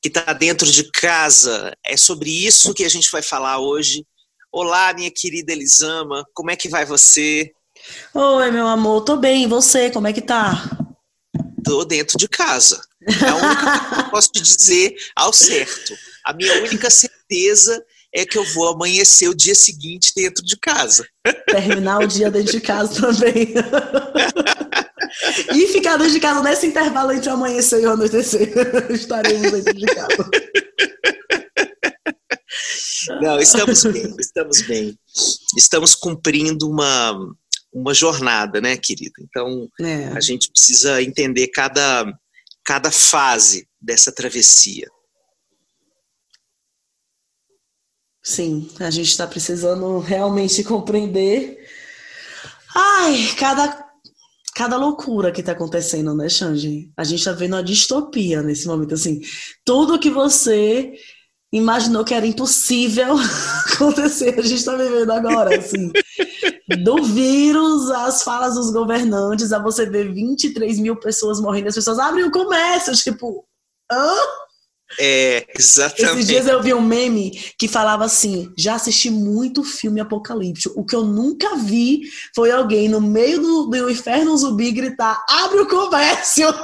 que está dentro de casa. É sobre isso que a gente vai falar hoje. Olá, minha querida Elisama, como é que vai você? Oi, meu amor, tô bem. E você, como é que tá? Tô dentro de casa. É a única coisa que eu posso te dizer ao certo. A minha única certeza é que eu vou amanhecer o dia seguinte dentro de casa. Terminar o dia dentro de casa também. e ficar dentro de casa nesse intervalo entre o amanhecer e o anoitecer. Estaremos dentro de casa. Não, estamos bem, estamos bem. Estamos cumprindo uma, uma jornada, né, querida? Então, é. a gente precisa entender cada, cada fase dessa travessia. Sim, a gente está precisando realmente compreender. Ai, cada cada loucura que está acontecendo, né, Xanji? A gente está vendo uma distopia nesse momento, assim. Tudo que você imaginou que era impossível acontecer, a gente está vivendo agora, assim. Do vírus, as falas dos governantes, a você ver 23 mil pessoas morrendo, as pessoas abrem o comércio, tipo, hã? É, exatamente. Esses dias eu vi um meme que falava assim: já assisti muito filme apocalíptico. O que eu nunca vi foi alguém no meio do, do inferno zumbi gritar: abre o comércio!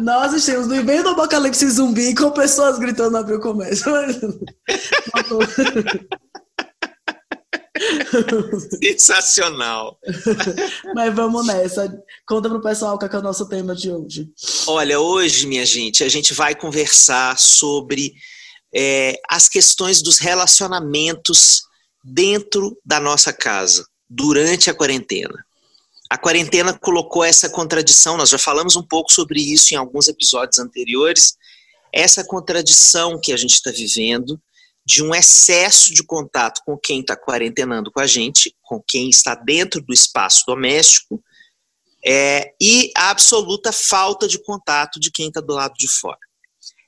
Nós estamos no meio do apocalipse zumbi com pessoas gritando abrir o comércio. Sensacional. Mas vamos nessa. Conta pro pessoal qual é, é o nosso tema de hoje. Olha, hoje, minha gente, a gente vai conversar sobre é, as questões dos relacionamentos dentro da nossa casa, durante a quarentena. A quarentena colocou essa contradição, nós já falamos um pouco sobre isso em alguns episódios anteriores, essa contradição que a gente está vivendo de um excesso de contato com quem está quarentenando com a gente, com quem está dentro do espaço doméstico, é, e a absoluta falta de contato de quem está do lado de fora.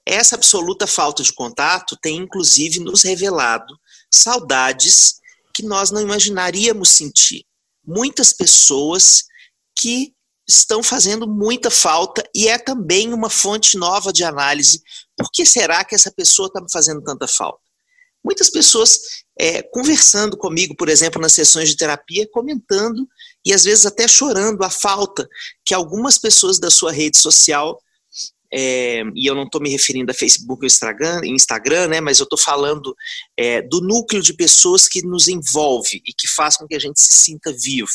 Essa absoluta falta de contato tem, inclusive, nos revelado saudades que nós não imaginaríamos sentir. Muitas pessoas que estão fazendo muita falta e é também uma fonte nova de análise. Por que será que essa pessoa está me fazendo tanta falta? Muitas pessoas é, conversando comigo, por exemplo, nas sessões de terapia, comentando e às vezes até chorando a falta que algumas pessoas da sua rede social, é, e eu não estou me referindo a Facebook ou Instagram, Instagram né, mas eu estou falando é, do núcleo de pessoas que nos envolve e que faz com que a gente se sinta vivo.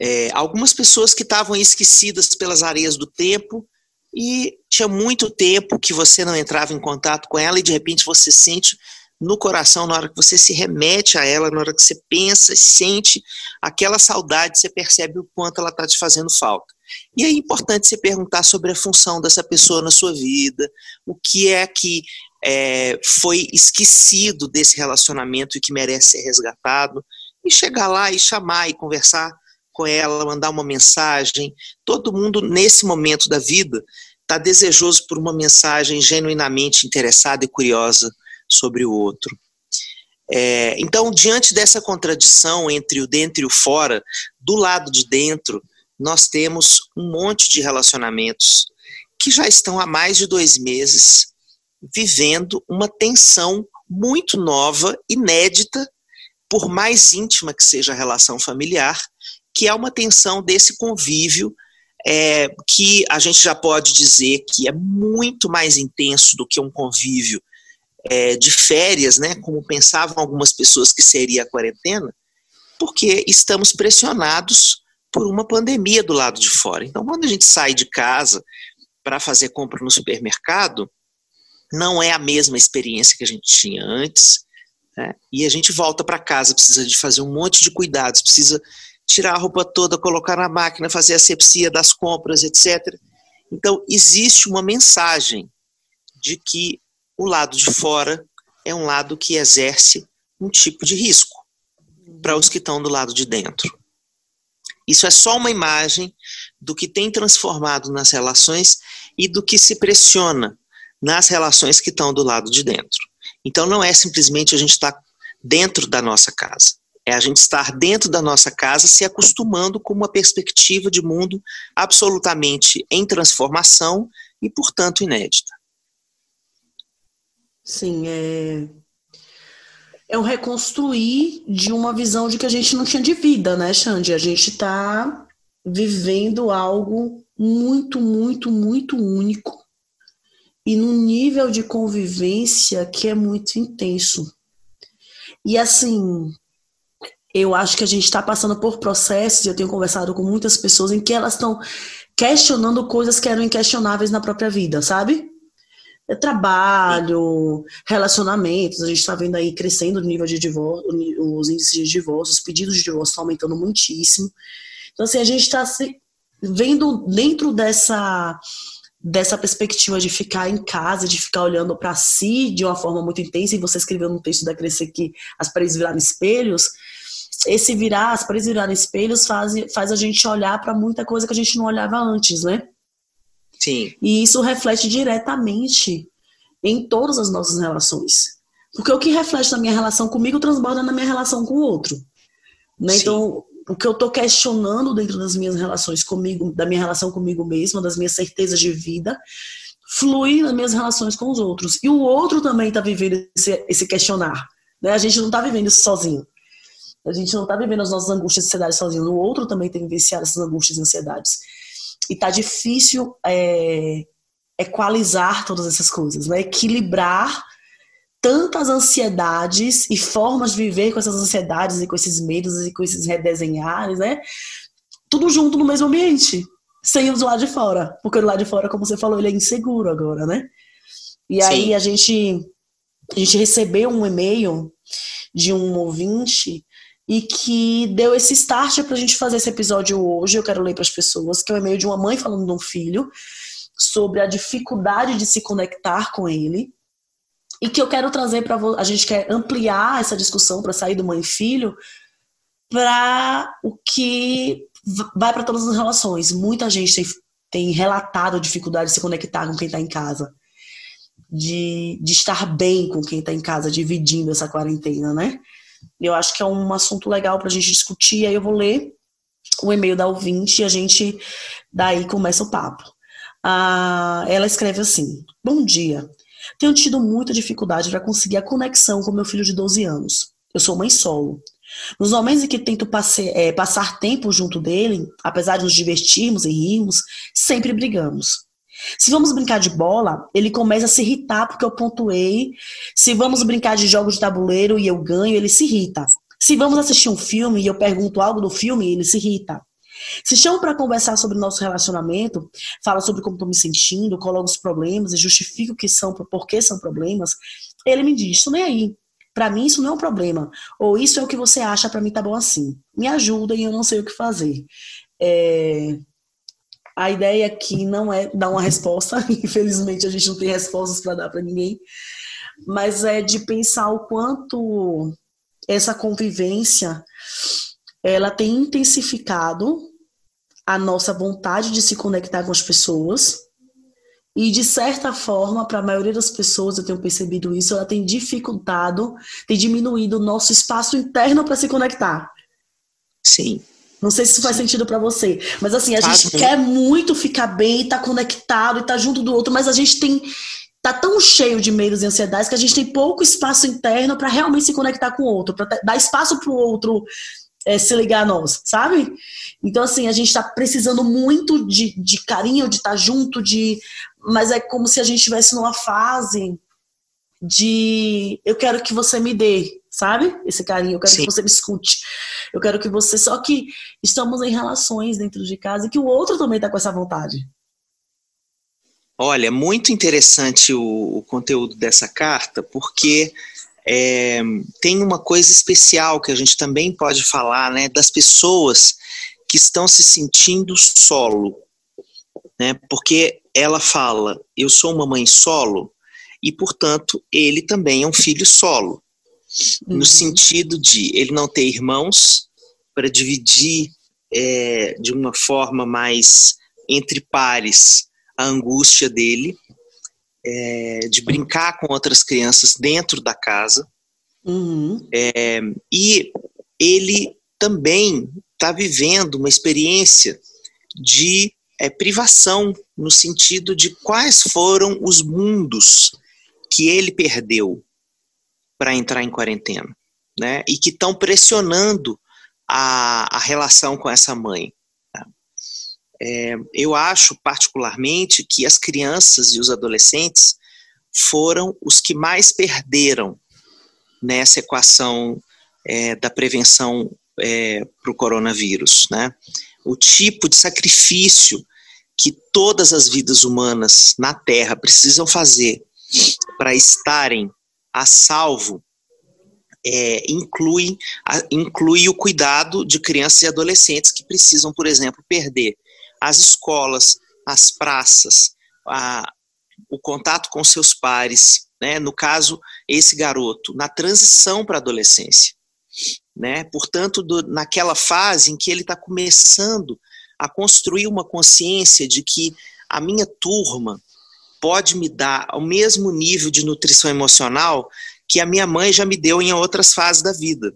É, algumas pessoas que estavam esquecidas pelas areias do tempo, e tinha muito tempo que você não entrava em contato com ela e de repente você sente no coração, na hora que você se remete a ela, na hora que você pensa, sente aquela saudade, você percebe o quanto ela está te fazendo falta. E é importante você perguntar sobre a função dessa pessoa na sua vida, o que é que é, foi esquecido desse relacionamento e que merece ser resgatado, e chegar lá e chamar e conversar com ela, mandar uma mensagem. Todo mundo, nesse momento da vida, está desejoso por uma mensagem genuinamente interessada e curiosa sobre o outro. É, então, diante dessa contradição entre o dentro e o fora, do lado de dentro, nós temos um monte de relacionamentos que já estão há mais de dois meses vivendo uma tensão muito nova, inédita, por mais íntima que seja a relação familiar, que é uma tensão desse convívio é, que a gente já pode dizer que é muito mais intenso do que um convívio é, de férias, né, como pensavam algumas pessoas que seria a quarentena, porque estamos pressionados por uma pandemia do lado de fora. Então, quando a gente sai de casa para fazer compra no supermercado, não é a mesma experiência que a gente tinha antes, né? e a gente volta para casa, precisa de fazer um monte de cuidados, precisa tirar a roupa toda, colocar na máquina, fazer a sepsia das compras, etc. Então, existe uma mensagem de que o lado de fora é um lado que exerce um tipo de risco para os que estão do lado de dentro. Isso é só uma imagem do que tem transformado nas relações e do que se pressiona nas relações que estão do lado de dentro. Então não é simplesmente a gente estar tá dentro da nossa casa. É a gente estar dentro da nossa casa se acostumando com uma perspectiva de mundo absolutamente em transformação e, portanto, inédita. Sim, é. É o reconstruir de uma visão de que a gente não tinha de vida, né, Xande? A gente está vivendo algo muito, muito, muito único e num nível de convivência que é muito intenso. E assim, eu acho que a gente está passando por processos, eu tenho conversado com muitas pessoas em que elas estão questionando coisas que eram inquestionáveis na própria vida, sabe? É trabalho, relacionamentos, a gente está vendo aí crescendo o nível de divórcio, os índices de divórcio, os pedidos de divórcio estão aumentando muitíssimo. Então, assim, a gente está vendo dentro dessa dessa perspectiva de ficar em casa, de ficar olhando para si de uma forma muito intensa, e você escreveu no texto da Crescer que as paredes viraram espelhos, esse virar, as paredes viraram espelhos faz, faz a gente olhar para muita coisa que a gente não olhava antes, né? Sim. E isso reflete diretamente em todas as nossas relações. Porque o que reflete na minha relação comigo transborda na minha relação com o outro. Né? Então, o que eu estou questionando dentro das minhas relações comigo, da minha relação comigo mesma, das minhas certezas de vida, flui nas minhas relações com os outros. E o outro também está vivendo esse, esse questionar. Né? A gente não está vivendo isso sozinho. A gente não está vivendo as nossas angústias e ansiedades sozinho. O outro também tem vivenciado essas angústias e ansiedades. E está difícil é, equalizar todas essas coisas, né? equilibrar tantas ansiedades e formas de viver com essas ansiedades e com esses medos e com esses redesenhares, né? Tudo junto no mesmo ambiente, sem os lado de fora. Porque o lado de fora, como você falou, ele é inseguro agora, né? E Sim. aí a gente, a gente recebeu um e-mail de um ouvinte e que deu esse start para a gente fazer esse episódio hoje. Eu quero ler para as pessoas, que é um e-mail de uma mãe falando de um filho sobre a dificuldade de se conectar com ele e que eu quero trazer para a gente quer ampliar essa discussão para sair do mãe e filho para o que vai para todas as relações. Muita gente tem, tem relatado a dificuldade de se conectar com quem está em casa, de, de estar bem com quem está em casa, dividindo essa quarentena, né? Eu acho que é um assunto legal para a gente discutir. Aí eu vou ler o e-mail da ouvinte e a gente daí começa o papo. Ah, ela escreve assim: Bom dia. Tenho tido muita dificuldade para conseguir a conexão com meu filho de 12 anos. Eu sou mãe solo. Nos momentos em que tento passe, é, passar tempo junto dele, apesar de nos divertirmos e rirmos, sempre brigamos. Se vamos brincar de bola, ele começa a se irritar porque eu pontuei. Se vamos brincar de jogos de tabuleiro e eu ganho, ele se irrita. Se vamos assistir um filme e eu pergunto algo do filme, ele se irrita. Se chamo para conversar sobre o nosso relacionamento, fala sobre como estou me sentindo, coloco os problemas e justifico que são, por que são problemas, ele me diz, isso nem aí. Para mim isso não é um problema. Ou isso é o que você acha, para mim tá bom assim. Me ajuda e eu não sei o que fazer. É... A ideia aqui não é dar uma resposta, infelizmente a gente não tem respostas para dar para ninguém, mas é de pensar o quanto essa convivência ela tem intensificado a nossa vontade de se conectar com as pessoas. E, de certa forma, para a maioria das pessoas, eu tenho percebido isso, ela tem dificultado, tem diminuído o nosso espaço interno para se conectar. Sim. Não sei se isso faz sentido para você, mas assim, a gente quer muito ficar bem, estar tá conectado e estar tá junto do outro, mas a gente tem tá tão cheio de medos e ansiedades que a gente tem pouco espaço interno para realmente se conectar com o outro, para dar espaço para o outro é, se ligar a nós, sabe? Então, assim, a gente está precisando muito de, de carinho, de estar tá junto, de. Mas é como se a gente estivesse numa fase de eu quero que você me dê, sabe? Esse carinho, eu quero Sim. que você me escute. Eu quero que você. Só que estamos em relações dentro de casa e que o outro também está com essa vontade. Olha, muito interessante o, o conteúdo dessa carta, porque é, tem uma coisa especial que a gente também pode falar, né, das pessoas que estão se sentindo solo. né? Porque ela fala: eu sou uma mãe solo e, portanto, ele também é um filho solo. No sentido de ele não ter irmãos para dividir é, de uma forma mais entre pares a angústia dele, é, de brincar com outras crianças dentro da casa. Uhum. É, e ele também está vivendo uma experiência de é, privação, no sentido de quais foram os mundos que ele perdeu para entrar em quarentena, né? E que estão pressionando a, a relação com essa mãe. Tá? É, eu acho, particularmente, que as crianças e os adolescentes foram os que mais perderam nessa equação é, da prevenção é, para o coronavírus, né? O tipo de sacrifício que todas as vidas humanas na Terra precisam fazer para estarem a salvo é, inclui, a, inclui o cuidado de crianças e adolescentes que precisam, por exemplo, perder as escolas, as praças, a, o contato com seus pares, né? no caso, esse garoto, na transição para a adolescência. Né? Portanto, do, naquela fase em que ele está começando a construir uma consciência de que a minha turma pode me dar o mesmo nível de nutrição emocional que a minha mãe já me deu em outras fases da vida.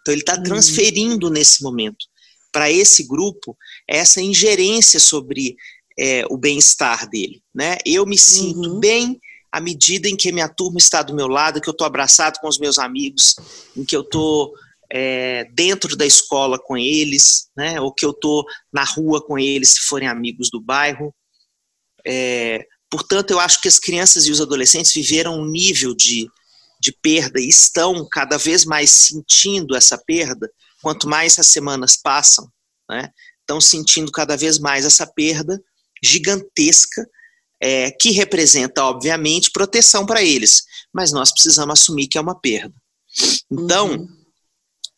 Então ele está uhum. transferindo nesse momento para esse grupo essa ingerência sobre é, o bem-estar dele. Né? Eu me sinto uhum. bem à medida em que minha turma está do meu lado, que eu estou abraçado com os meus amigos, em que eu estou é, dentro da escola com eles, né, ou que eu estou na rua com eles, se forem amigos do bairro. É, portanto, eu acho que as crianças e os adolescentes viveram um nível de, de perda e estão cada vez mais sentindo essa perda, quanto mais as semanas passam, né, estão sentindo cada vez mais essa perda gigantesca é, que representa, obviamente, proteção para eles, mas nós precisamos assumir que é uma perda. Então, uhum.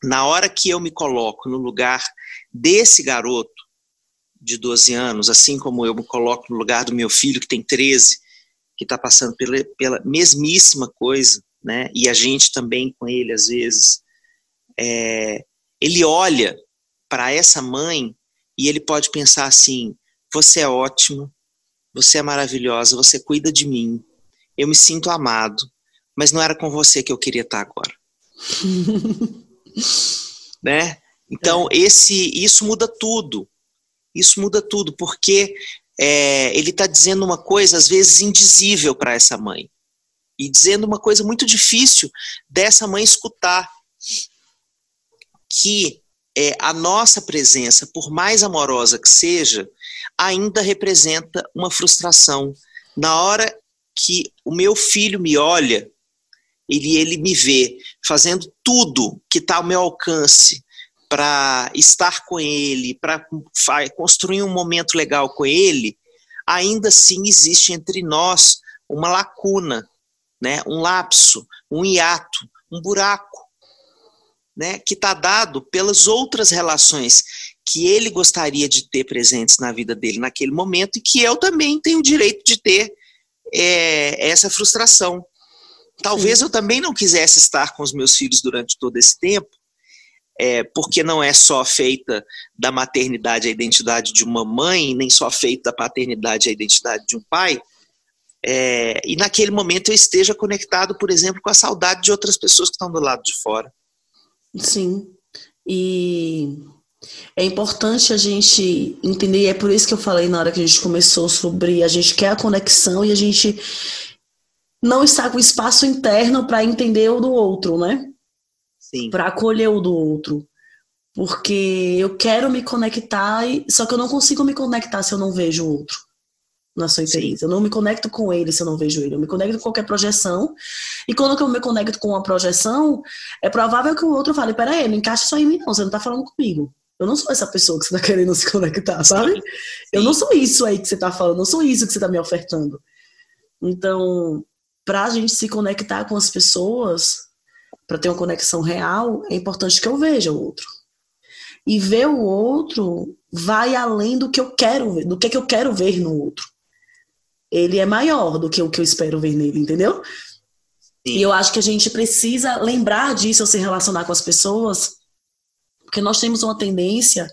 na hora que eu me coloco no lugar desse garoto de 12 anos, assim como eu me coloco no lugar do meu filho que tem 13, que está passando pela, pela, mesmíssima coisa, né? E a gente também com ele às vezes, é, ele olha para essa mãe e ele pode pensar assim: você é ótimo, você é maravilhosa, você cuida de mim, eu me sinto amado, mas não era com você que eu queria estar agora. né? Então, é. esse, isso muda tudo. Isso muda tudo, porque é, ele está dizendo uma coisa, às vezes, indizível para essa mãe. E dizendo uma coisa muito difícil dessa mãe escutar. Que é, a nossa presença, por mais amorosa que seja, ainda representa uma frustração. Na hora que o meu filho me olha, ele, ele me vê fazendo tudo que está ao meu alcance para estar com ele, para construir um momento legal com ele, ainda assim existe entre nós uma lacuna, né? um lapso, um hiato, um buraco, né? que está dado pelas outras relações que ele gostaria de ter presentes na vida dele naquele momento e que eu também tenho o direito de ter é, essa frustração. Talvez Sim. eu também não quisesse estar com os meus filhos durante todo esse tempo, é, porque não é só feita da maternidade a identidade de uma mãe, nem só feita da paternidade a identidade de um pai. É, e naquele momento eu esteja conectado, por exemplo, com a saudade de outras pessoas que estão do lado de fora. Sim. E é importante a gente entender, e é por isso que eu falei na hora que a gente começou sobre a gente quer a conexão e a gente não está com espaço interno para entender o do outro, né? Para acolher o do outro. Porque eu quero me conectar, só que eu não consigo me conectar se eu não vejo o outro na sua interesse. Eu não me conecto com ele se eu não vejo ele. Eu me conecto com qualquer projeção. E quando eu me conecto com uma projeção, é provável que o outro fale: peraí, não encaixa só em mim, não. Você não tá falando comigo. Eu não sou essa pessoa que você tá querendo se conectar, sabe? Sim. Eu não sou isso aí que você tá falando, não sou isso que você tá me ofertando. Então, pra gente se conectar com as pessoas, para ter uma conexão real, é importante que eu veja o outro. E ver o outro vai além do que eu quero ver, do que, que eu quero ver no outro. Ele é maior do que o que eu espero ver nele, entendeu? Sim. E eu acho que a gente precisa lembrar disso ao se relacionar com as pessoas, porque nós temos uma tendência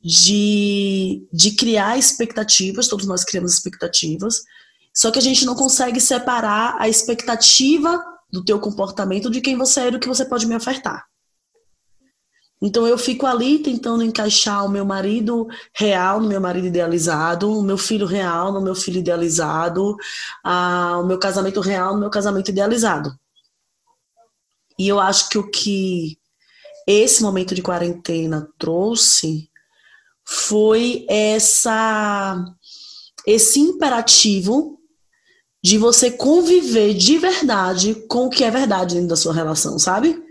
de, de criar expectativas, todos nós criamos expectativas, só que a gente não consegue separar a expectativa do teu comportamento de quem você é e do que você pode me ofertar. Então eu fico ali tentando encaixar o meu marido real no meu marido idealizado, o meu filho real no meu filho idealizado, a, o meu casamento real no meu casamento idealizado. E eu acho que o que esse momento de quarentena trouxe foi essa esse imperativo de você conviver de verdade com o que é verdade dentro da sua relação, sabe?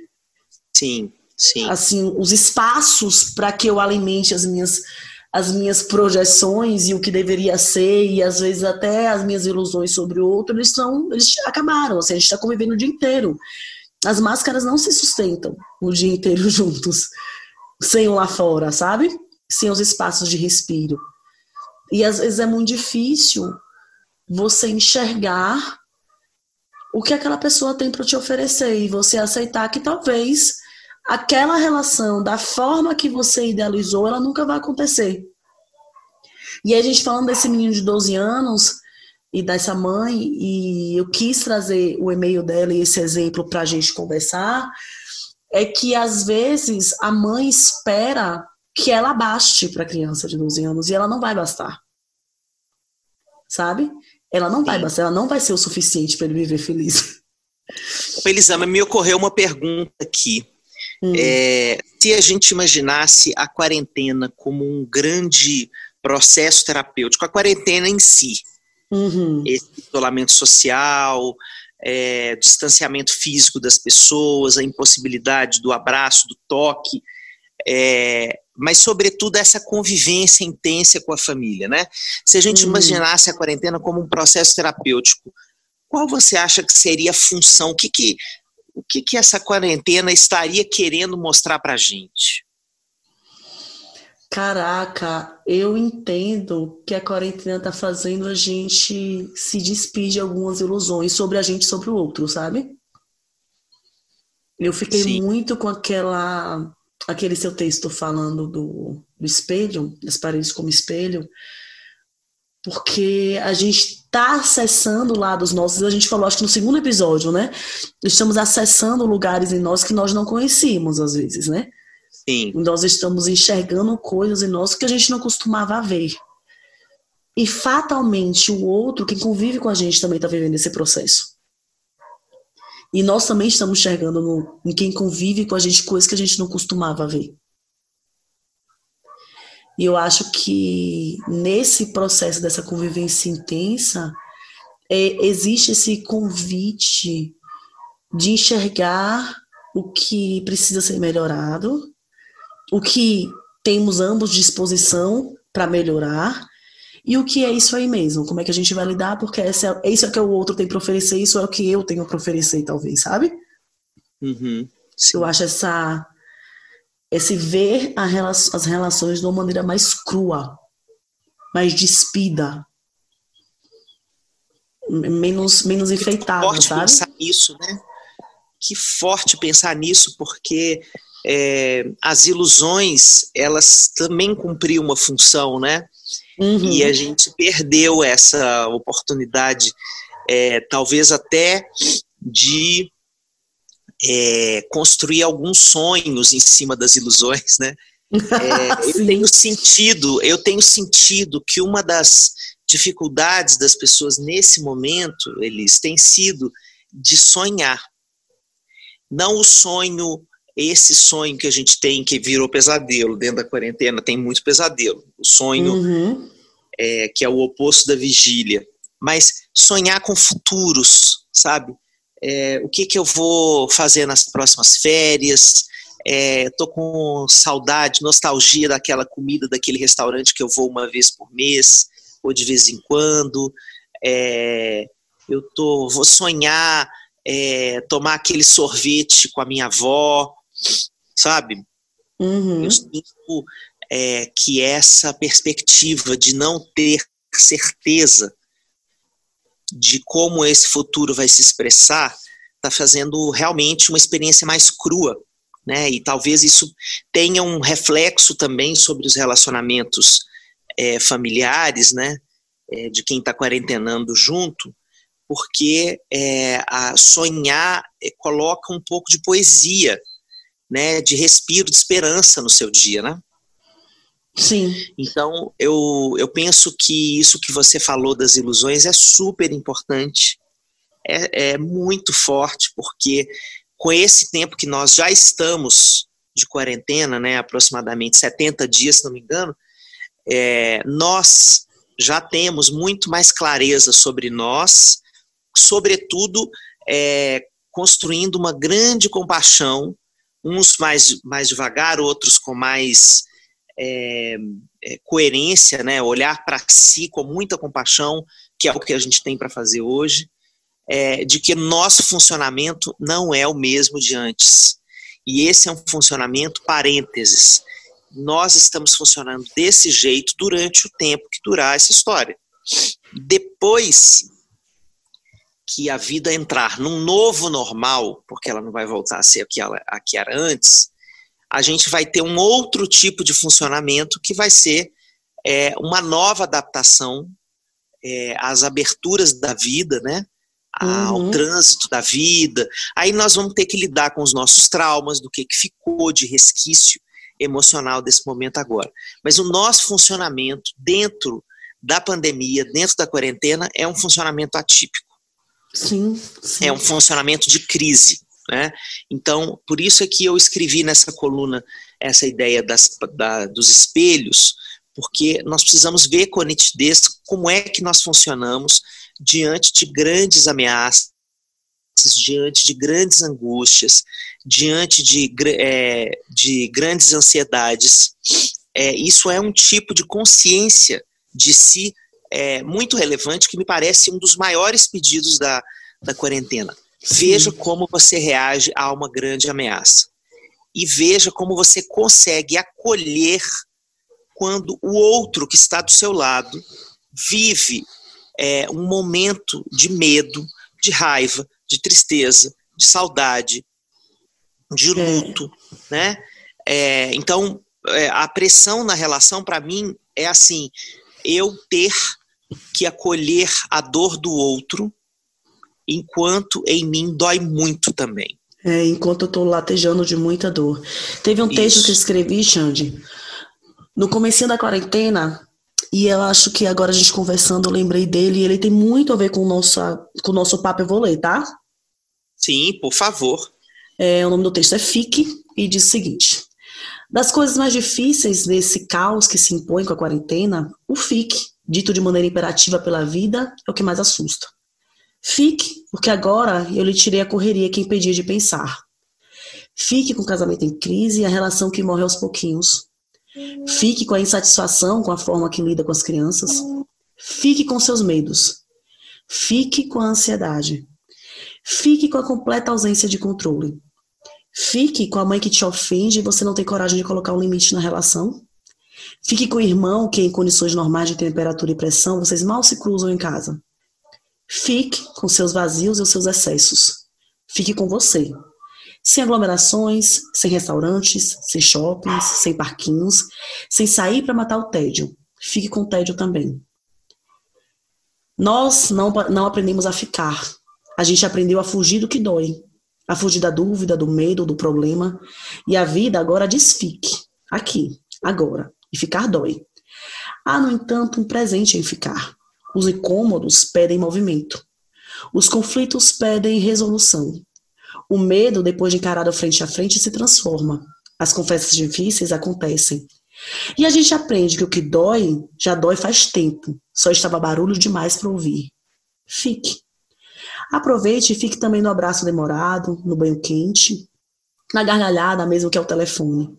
Sim, sim. Assim, os espaços para que eu alimente as minhas as minhas projeções e o que deveria ser e às vezes até as minhas ilusões sobre o outro, eles são, eles acabaram, assim, a gente está convivendo o dia inteiro. As máscaras não se sustentam o dia inteiro juntos, sem o lá fora, sabe? Sem os espaços de respiro. E às vezes é muito difícil você enxergar o que aquela pessoa tem para te oferecer e você aceitar que talvez aquela relação, da forma que você idealizou, ela nunca vai acontecer. E a gente falando desse menino de 12 anos e dessa mãe, e eu quis trazer o e-mail dela e esse exemplo para a gente conversar, é que às vezes a mãe espera que ela baste para a criança de 12 anos e ela não vai bastar. Sabe? Ela não Sim. vai ela não vai ser o suficiente para ele viver feliz. Elisama, me ocorreu uma pergunta aqui. Hum. É, se a gente imaginasse a quarentena como um grande processo terapêutico, a quarentena em si, uhum. esse isolamento social, é, distanciamento físico das pessoas, a impossibilidade do abraço, do toque, é, mas sobretudo essa convivência intensa com a família, né? Se a gente uhum. imaginasse a quarentena como um processo terapêutico, qual você acha que seria a função? O que que, o que, que essa quarentena estaria querendo mostrar para a gente? Caraca, eu entendo que a quarentena está fazendo a gente se despedir de algumas ilusões sobre a gente e sobre o outro, sabe? Eu fiquei Sim. muito com aquela aquele seu texto falando do, do espelho, das paredes como espelho, porque a gente está acessando lados nossos, a gente falou acho que no segundo episódio, né? Estamos acessando lugares em nós que nós não conhecíamos às vezes, né? Sim. Nós estamos enxergando coisas em nós que a gente não costumava ver. E fatalmente o outro, quem convive com a gente, também está vivendo esse processo. E nós também estamos enxergando no, em quem convive com a gente coisas que a gente não costumava ver. E eu acho que nesse processo dessa convivência intensa, é, existe esse convite de enxergar o que precisa ser melhorado, o que temos ambos disposição para melhorar e o que é isso aí mesmo? Como é que a gente vai lidar? Porque essa é, isso é que o outro tem para oferecer, isso é o que eu tenho para oferecer, talvez, sabe? Uhum, eu acho essa esse ver as relações de uma maneira mais crua, mais despida, menos menos enfeitada, que forte sabe? Pensar nisso, né? Que forte pensar nisso, porque é, as ilusões elas também cumpriam uma função, né? Uhum. E a gente perdeu essa oportunidade, é, talvez até de é, construir alguns sonhos em cima das ilusões, né? É, eu tenho sentido, eu tenho sentido que uma das dificuldades das pessoas nesse momento, eles têm sido de sonhar. Não o sonho, esse sonho que a gente tem que virou pesadelo dentro da quarentena, tem muito pesadelo. O sonho uhum é, que é o oposto da vigília, mas sonhar com futuros, sabe? É, o que, que eu vou fazer nas próximas férias? Estou é, com saudade, nostalgia daquela comida, daquele restaurante que eu vou uma vez por mês, ou de vez em quando. É, eu tô, vou sonhar é, tomar aquele sorvete com a minha avó, sabe? Uhum. Eu sinto é, que essa perspectiva de não ter certeza de como esse futuro vai se expressar está fazendo realmente uma experiência mais crua, né? E talvez isso tenha um reflexo também sobre os relacionamentos é, familiares, né? É, de quem está quarentenando junto, porque é, a sonhar é, coloca um pouco de poesia, né? De respiro, de esperança no seu dia, né? Sim. Então, eu, eu penso que isso que você falou das ilusões é super importante, é, é muito forte, porque com esse tempo que nós já estamos de quarentena, né, aproximadamente 70 dias, se não me engano, é, nós já temos muito mais clareza sobre nós, sobretudo é, construindo uma grande compaixão, uns mais, mais devagar, outros com mais é, é, coerência, né? olhar para si com muita compaixão, que é o que a gente tem para fazer hoje, é, de que nosso funcionamento não é o mesmo de antes. E esse é um funcionamento parênteses. Nós estamos funcionando desse jeito durante o tempo que durar essa história. Depois que a vida entrar num novo normal, porque ela não vai voltar a ser o que, ela, a que era antes, a gente vai ter um outro tipo de funcionamento que vai ser é, uma nova adaptação é, às aberturas da vida, né? Ao uhum. trânsito da vida. Aí nós vamos ter que lidar com os nossos traumas, do que, que ficou de resquício emocional desse momento agora. Mas o nosso funcionamento dentro da pandemia, dentro da quarentena, é um funcionamento atípico. Sim, sim. É um funcionamento de crise. Né? Então, por isso é que eu escrevi nessa coluna essa ideia das, da, dos espelhos, porque nós precisamos ver com nitidez como é que nós funcionamos diante de grandes ameaças, diante de grandes angústias, diante de, é, de grandes ansiedades. É, isso é um tipo de consciência de si é, muito relevante que me parece um dos maiores pedidos da, da quarentena. Veja como você reage a uma grande ameaça. E veja como você consegue acolher quando o outro que está do seu lado vive é, um momento de medo, de raiva, de tristeza, de saudade, de é. luto, é. né? É, então, é, a pressão na relação, para mim, é assim: eu ter que acolher a dor do outro enquanto em mim dói muito também. É, enquanto eu estou latejando de muita dor. Teve um Isso. texto que eu escrevi, Xande, no começo da quarentena, e eu acho que agora a gente conversando, eu lembrei dele, e ele tem muito a ver com o nosso, com o nosso papo, eu vou ler, tá? Sim, por favor. É, o nome do texto é Fique, e diz o seguinte. Das coisas mais difíceis desse caos que se impõe com a quarentena, o fique, dito de maneira imperativa pela vida, é o que mais assusta. Fique, porque agora eu lhe tirei a correria que impedia de pensar. Fique com o casamento em crise e a relação que morre aos pouquinhos. Fique com a insatisfação com a forma que lida com as crianças. Fique com seus medos. Fique com a ansiedade. Fique com a completa ausência de controle. Fique com a mãe que te ofende e você não tem coragem de colocar um limite na relação. Fique com o irmão que, em condições normais de temperatura e pressão, vocês mal se cruzam em casa. Fique com seus vazios e os seus excessos. Fique com você. Sem aglomerações, sem restaurantes, sem shoppings, sem parquinhos, sem sair para matar o tédio. Fique com o tédio também. Nós não, não aprendemos a ficar. A gente aprendeu a fugir do que dói. A fugir da dúvida, do medo, do problema. E a vida agora diz fique. Aqui, agora. E ficar dói. Há, no entanto, um presente em ficar. Os incômodos pedem movimento. Os conflitos pedem resolução. O medo, depois de encarado frente a frente, se transforma. As conversas difíceis acontecem. E a gente aprende que o que dói, já dói faz tempo. Só estava barulho demais para ouvir. Fique. Aproveite e fique também no abraço demorado, no banho quente, na gargalhada mesmo que é o telefone.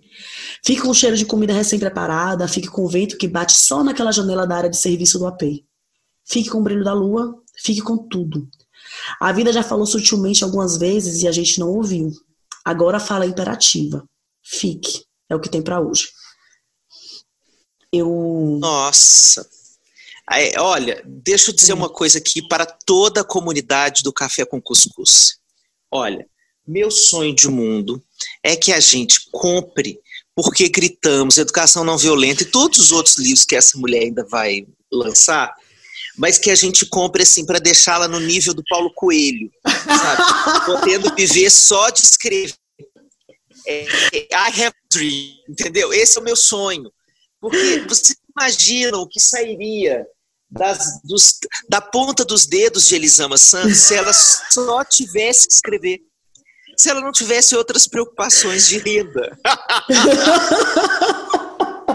Fique com o cheiro de comida recém-preparada, fique com o vento que bate só naquela janela da área de serviço do AP. Fique com o brilho da lua, fique com tudo. A vida já falou sutilmente algumas vezes e a gente não ouviu. Agora fala imperativa. Fique. É o que tem para hoje. Eu. Nossa! É, olha, deixa eu dizer uma coisa aqui para toda a comunidade do Café com Cuscuz. Olha, meu sonho de mundo é que a gente compre Porque Gritamos, Educação Não Violenta e todos os outros livros que essa mulher ainda vai lançar, mas que a gente compre assim para deixá-la no nível do Paulo Coelho, sabe? Podendo viver só de escrever. É, I have a dream, entendeu? Esse é o meu sonho. Porque você imagina o que sairia das, dos, da ponta dos dedos de Elisama Santos se ela só tivesse que escrever. Se ela não tivesse outras preocupações de renda.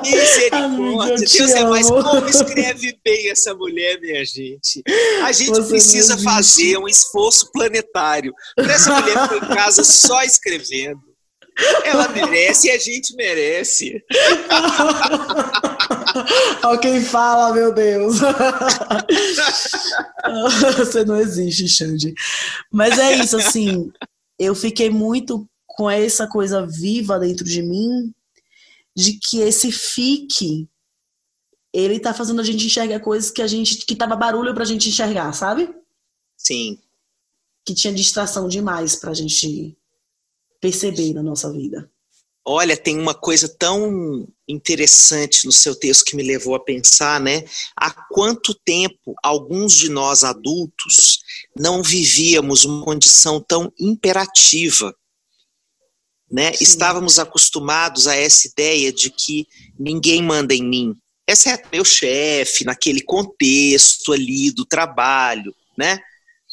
Misericórdia, Deus é mais como escreve bem essa mulher, minha gente. A gente Você precisa fazer um esforço planetário para essa mulher ficar em casa só escrevendo. Ela merece e a gente merece. Olha quem fala, meu Deus. Você não existe, Xande. Mas é isso, assim. Eu fiquei muito com essa coisa viva dentro de mim, de que esse fique, ele tá fazendo a gente enxergar coisas que a gente que tava barulho pra gente enxergar, sabe? Sim. Que tinha distração demais pra gente perceber na nossa vida. Olha, tem uma coisa tão interessante no seu texto que me levou a pensar, né? Há quanto tempo alguns de nós adultos não vivíamos uma condição tão imperativa, né? Sim. Estávamos acostumados a essa ideia de que ninguém manda em mim, exceto meu chefe, naquele contexto ali do trabalho, né?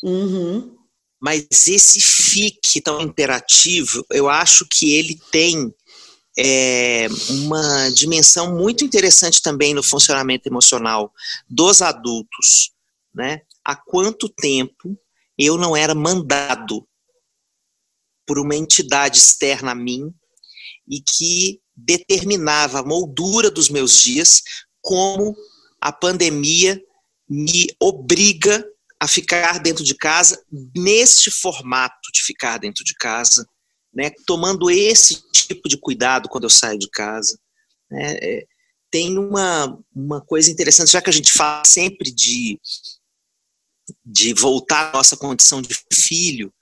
Uhum. Mas esse fique tão imperativo, eu acho que ele tem é, uma dimensão muito interessante também no funcionamento emocional dos adultos. Né? Há quanto tempo eu não era mandado por uma entidade externa a mim e que determinava a moldura dos meus dias, como a pandemia me obriga a ficar dentro de casa, neste formato de ficar dentro de casa, né, tomando esse tipo de cuidado quando eu saio de casa. Né, é, tem uma, uma coisa interessante, já que a gente fala sempre de, de voltar à nossa condição de filho,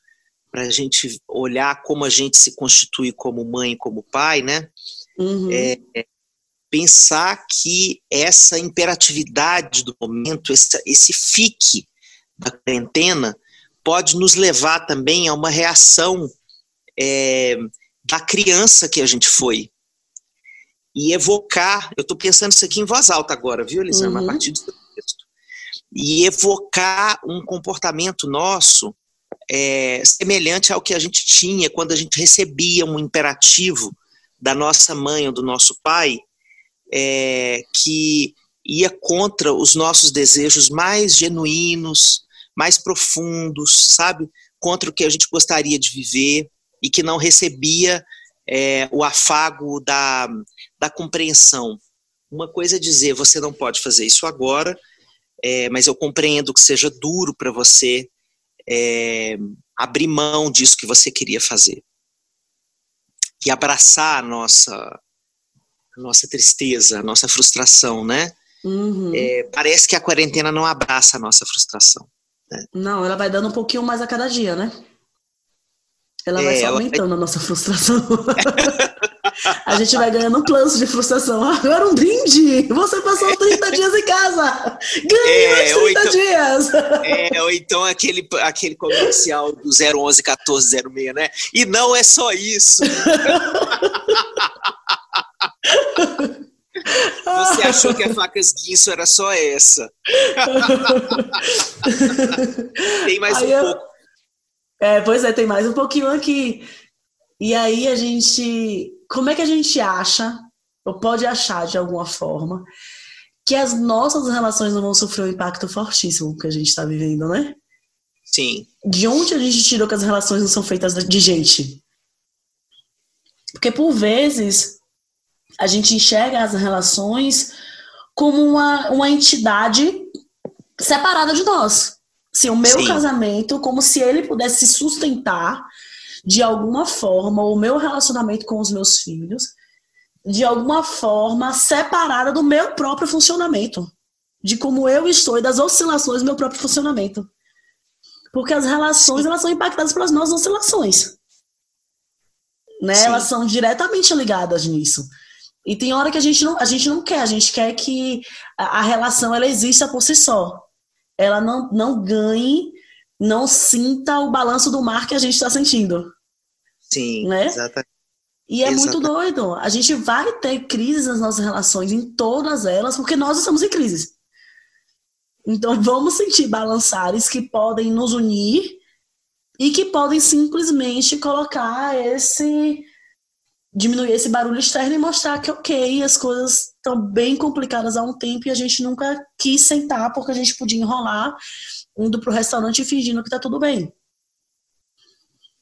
para a gente olhar como a gente se constitui como mãe, como pai, né? Uhum. É, é, pensar que essa imperatividade do momento, esse, esse fique da quarentena pode nos levar também a uma reação é, da criança que a gente foi. E evocar, eu estou pensando isso aqui em voz alta agora, viu, Elisama, uhum. a partir do seu texto. E evocar um comportamento nosso é, semelhante ao que a gente tinha quando a gente recebia um imperativo da nossa mãe ou do nosso pai, é, que ia contra os nossos desejos mais genuínos, mais profundos, sabe? Contra o que a gente gostaria de viver e que não recebia é, o afago da, da compreensão. Uma coisa é dizer, você não pode fazer isso agora, é, mas eu compreendo que seja duro para você é, abrir mão disso que você queria fazer. E abraçar a nossa, a nossa tristeza, a nossa frustração, né? Uhum. É, parece que a quarentena não abraça a nossa frustração. Né? Não, ela vai dando um pouquinho mais a cada dia, né? Ela vai é, só aumentando vai... a nossa frustração. a gente vai ganhando um plano de frustração. Agora um brinde! Você passou 30 dias em casa! Ganhe é, mais 30 então, dias! É, ou então aquele, aquele comercial do 011 1406, né? E não é só isso! Você achou que a facas guinso era só essa? tem mais aí um eu... pouco. É, pois é, tem mais um pouquinho aqui. E aí a gente. Como é que a gente acha, ou pode achar de alguma forma, que as nossas relações não vão sofrer um impacto fortíssimo que a gente está vivendo, né? Sim. De onde a gente tirou que as relações não são feitas de gente? Porque por vezes a gente enxerga as relações como uma, uma entidade separada de nós. Sim, o meu Sim. casamento, como se ele pudesse se sustentar de alguma forma, o meu relacionamento com os meus filhos, de alguma forma separada do meu próprio funcionamento, de como eu estou e das oscilações do meu próprio funcionamento. Porque as relações elas são impactadas pelas nossas oscilações. Né? Elas são diretamente ligadas nisso. E tem hora que a gente não, a gente não quer, a gente quer que a, a relação ela exista por si só. Ela não, não ganhe, não sinta o balanço do mar que a gente está sentindo. Sim, né? exatamente. E é Exatamente. muito doido. A gente vai ter crises nas nossas relações, em todas elas, porque nós estamos em crise. Então vamos sentir balançares que podem nos unir e que podem simplesmente colocar esse diminuir esse barulho externo e mostrar que ok, as coisas estão bem complicadas há um tempo e a gente nunca quis sentar porque a gente podia enrolar indo pro restaurante fingindo que tá tudo bem.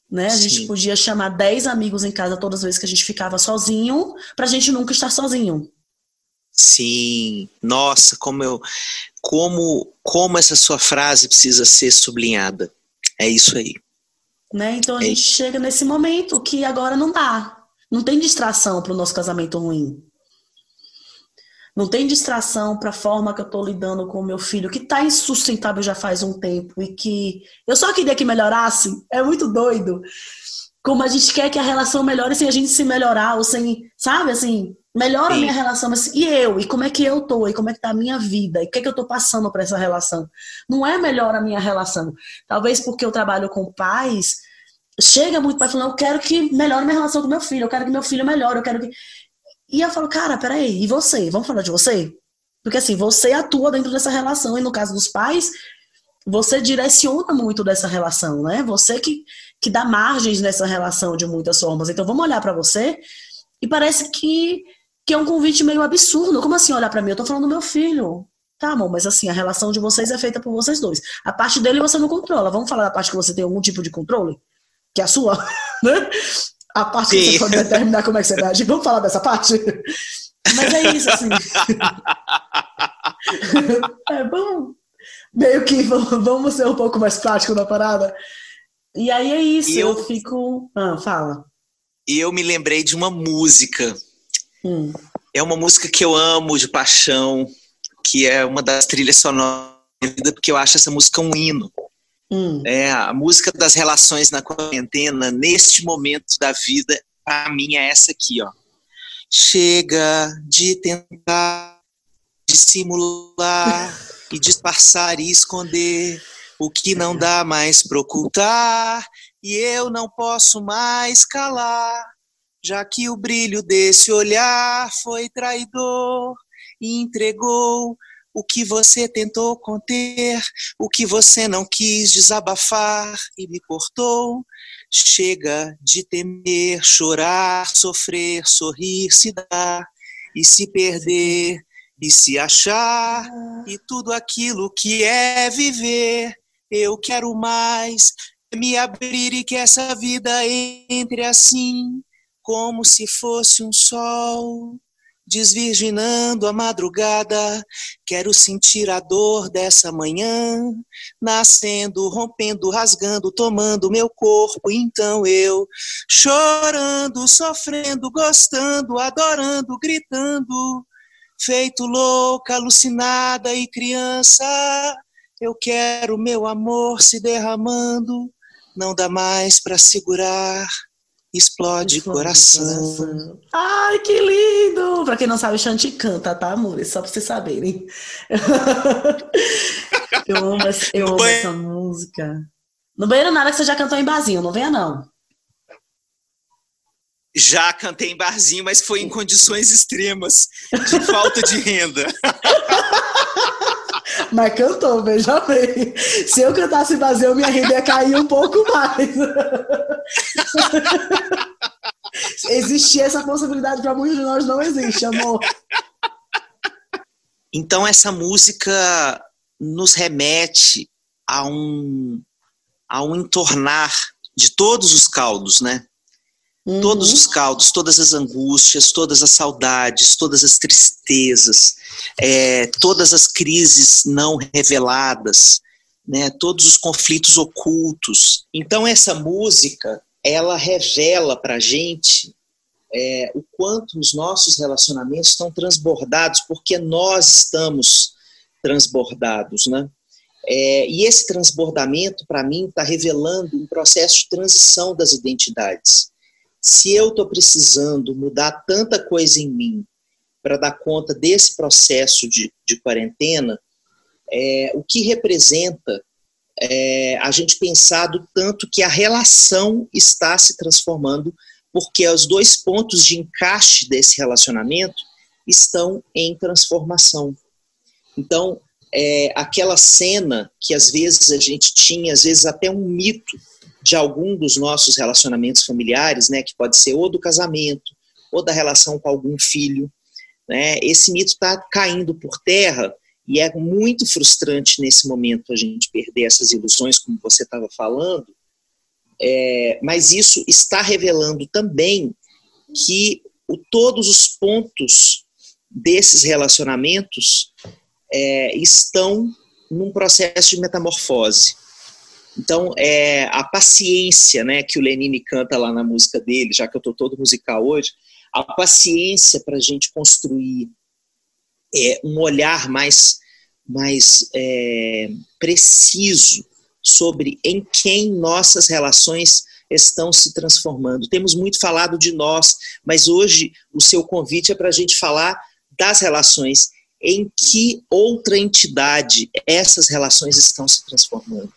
Né? A gente podia chamar 10 amigos em casa todas as vezes que a gente ficava sozinho, pra gente nunca estar sozinho. Sim, nossa, como eu como como essa sua frase precisa ser sublinhada. É isso aí. Né? Então a é gente isso. chega nesse momento que agora não dá. Não tem distração para o nosso casamento ruim. Não tem distração para a forma que eu estou lidando com o meu filho, que está insustentável já faz um tempo e que eu só queria que melhorasse. É muito doido. Como a gente quer que a relação melhore sem a gente se melhorar, ou sem, sabe, assim, melhora Sim. a minha relação, mas e eu? E como é que eu tô? E como é que tá a minha vida? E o que é que eu tô passando para essa relação? Não é melhor a minha relação. Talvez porque eu trabalho com pais, chega muito pai falando, eu quero que melhore minha relação com meu filho, eu quero que meu filho melhore, eu quero que e eu falo, cara, peraí, e você? Vamos falar de você? Porque assim, você atua dentro dessa relação, e no caso dos pais, você direciona muito dessa relação, né? Você que, que dá margens nessa relação de muitas formas. Então vamos olhar para você e parece que, que é um convite meio absurdo. Como assim olhar para mim? Eu tô falando do meu filho. Tá, amor, mas assim, a relação de vocês é feita por vocês dois. A parte dele você não controla. Vamos falar da parte que você tem algum tipo de controle? Que é a sua, né? A parte Sim. que você pode determinar como é que você vai agir. Vamos falar dessa parte? Mas é isso, assim. é bom. Meio que vamos ser um pouco mais prático na parada. E aí é isso, eu, eu fico. Ah, fala. E eu me lembrei de uma música. Hum. É uma música que eu amo de paixão, que é uma das trilhas sonoras da vida, porque eu acho essa música um hino. Hum. É, a música das relações na quarentena, neste momento da vida, para mim é essa aqui, ó. Chega de tentar dissimular e disfarçar e esconder o que não dá mais para ocultar e eu não posso mais calar, já que o brilho desse olhar foi traidor e entregou o que você tentou conter, o que você não quis desabafar e me cortou. Chega de temer, chorar, sofrer, sorrir, se dar e se perder e se achar e tudo aquilo que é viver. Eu quero mais me abrir e que essa vida entre assim, como se fosse um sol desvirginando a madrugada. Quero sentir a dor dessa manhã, nascendo, rompendo, rasgando, tomando meu corpo. Então eu, chorando, sofrendo, gostando, adorando, gritando, feito louca, alucinada e criança. Eu quero meu amor se derramando, não dá mais para segurar explode, explode coração. coração. Ai, que lindo! Pra quem não sabe, o Shanti canta, tá, amores? Só pra vocês saberem. eu amo, eu amo essa música. No banheiro nada que você já cantou em barzinho, não venha não. Já cantei em barzinho, mas foi em condições extremas de falta de renda. Mas cantou, veja bem. Se eu cantasse vazio, minha renda ia cair um pouco mais. Existia essa possibilidade para muitos de nós, não existe, amor. Então, essa música nos remete a um, a um entornar de todos os caldos, né? Uhum. Todos os caldos, todas as angústias, todas as saudades, todas as tristezas, é, todas as crises não reveladas, né, todos os conflitos ocultos. Então essa música, ela revela para a gente é, o quanto os nossos relacionamentos estão transbordados, porque nós estamos transbordados, né? É, e esse transbordamento, para mim, está revelando um processo de transição das identidades. Se eu estou precisando mudar tanta coisa em mim para dar conta desse processo de, de quarentena, é, o que representa é, a gente pensar do tanto que a relação está se transformando, porque os dois pontos de encaixe desse relacionamento estão em transformação. Então, é, aquela cena que às vezes a gente tinha, às vezes até um mito de algum dos nossos relacionamentos familiares, né, que pode ser ou do casamento, ou da relação com algum filho, né, esse mito está caindo por terra e é muito frustrante nesse momento a gente perder essas ilusões, como você estava falando, é, mas isso está revelando também que o, todos os pontos desses relacionamentos é, estão num processo de metamorfose. Então, é, a paciência né, que o Lenine canta lá na música dele, já que eu estou todo musical hoje, a paciência para a gente construir é, um olhar mais, mais é, preciso sobre em quem nossas relações estão se transformando. Temos muito falado de nós, mas hoje o seu convite é para a gente falar das relações em que outra entidade essas relações estão se transformando,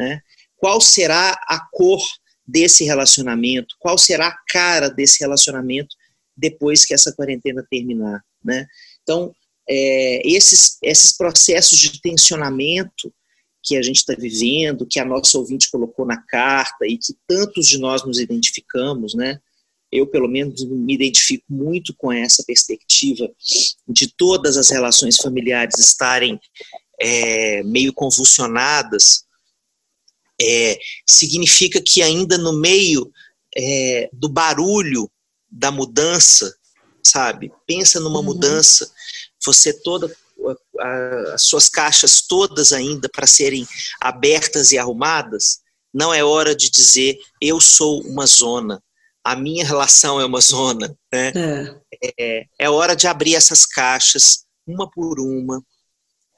né? Qual será a cor desse relacionamento? Qual será a cara desse relacionamento depois que essa quarentena terminar, né? Então, é, esses, esses processos de tensionamento que a gente está vivendo, que a nossa ouvinte colocou na carta e que tantos de nós nos identificamos, né? eu pelo menos me identifico muito com essa perspectiva de todas as relações familiares estarem é, meio convulsionadas, é, significa que ainda no meio é, do barulho da mudança, sabe? Pensa numa uhum. mudança, você toda as suas caixas todas ainda para serem abertas e arrumadas, não é hora de dizer eu sou uma zona, a minha relação é uma zona. Né? É. É, é hora de abrir essas caixas, uma por uma,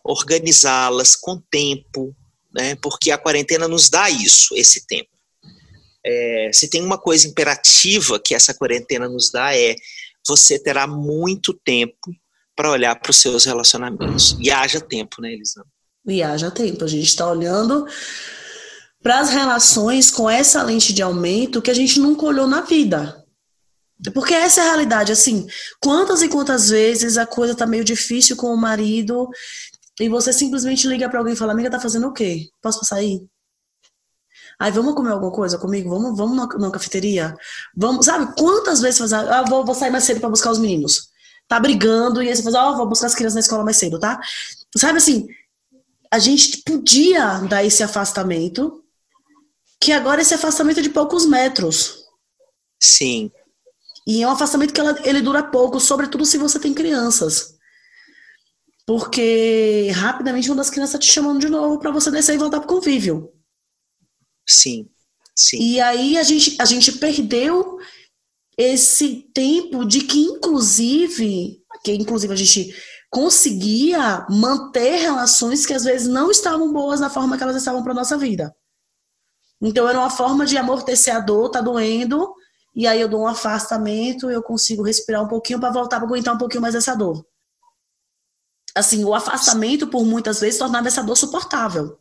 organizá-las com tempo, né? porque a quarentena nos dá isso, esse tempo. É, se tem uma coisa imperativa que essa quarentena nos dá é você terá muito tempo para olhar para os seus relacionamentos. E haja tempo, né, Elisandra? E haja tempo. A gente está olhando para as relações com essa lente de aumento que a gente nunca olhou na vida. Porque essa é a realidade, assim, quantas e quantas vezes a coisa tá meio difícil com o marido e você simplesmente liga para alguém e fala, amiga, tá fazendo o quê? Posso sair? Aí, vamos comer alguma coisa comigo? Vamos, vamos na, na cafeteria? Vamos, sabe? Quantas vezes você faz, ah, vou, vou sair mais cedo para buscar os meninos. Tá brigando e aí você faz, ó, oh, vou buscar as crianças na escola mais cedo, tá? Sabe assim, a gente podia dar esse afastamento que agora esse afastamento é de poucos metros. Sim. E é um afastamento que ela, ele dura pouco, sobretudo se você tem crianças. Porque rapidamente uma das crianças tá te chamando de novo para você descer e voltar pro convívio. Sim, sim. E aí a gente, a gente perdeu esse tempo de que, inclusive, que inclusive a gente conseguia manter relações que às vezes não estavam boas na forma que elas estavam para nossa vida. Então era uma forma de amortecer a dor, tá doendo, e aí eu dou um afastamento, eu consigo respirar um pouquinho para voltar para aguentar um pouquinho mais essa dor. Assim, o afastamento por muitas vezes tornava essa dor suportável.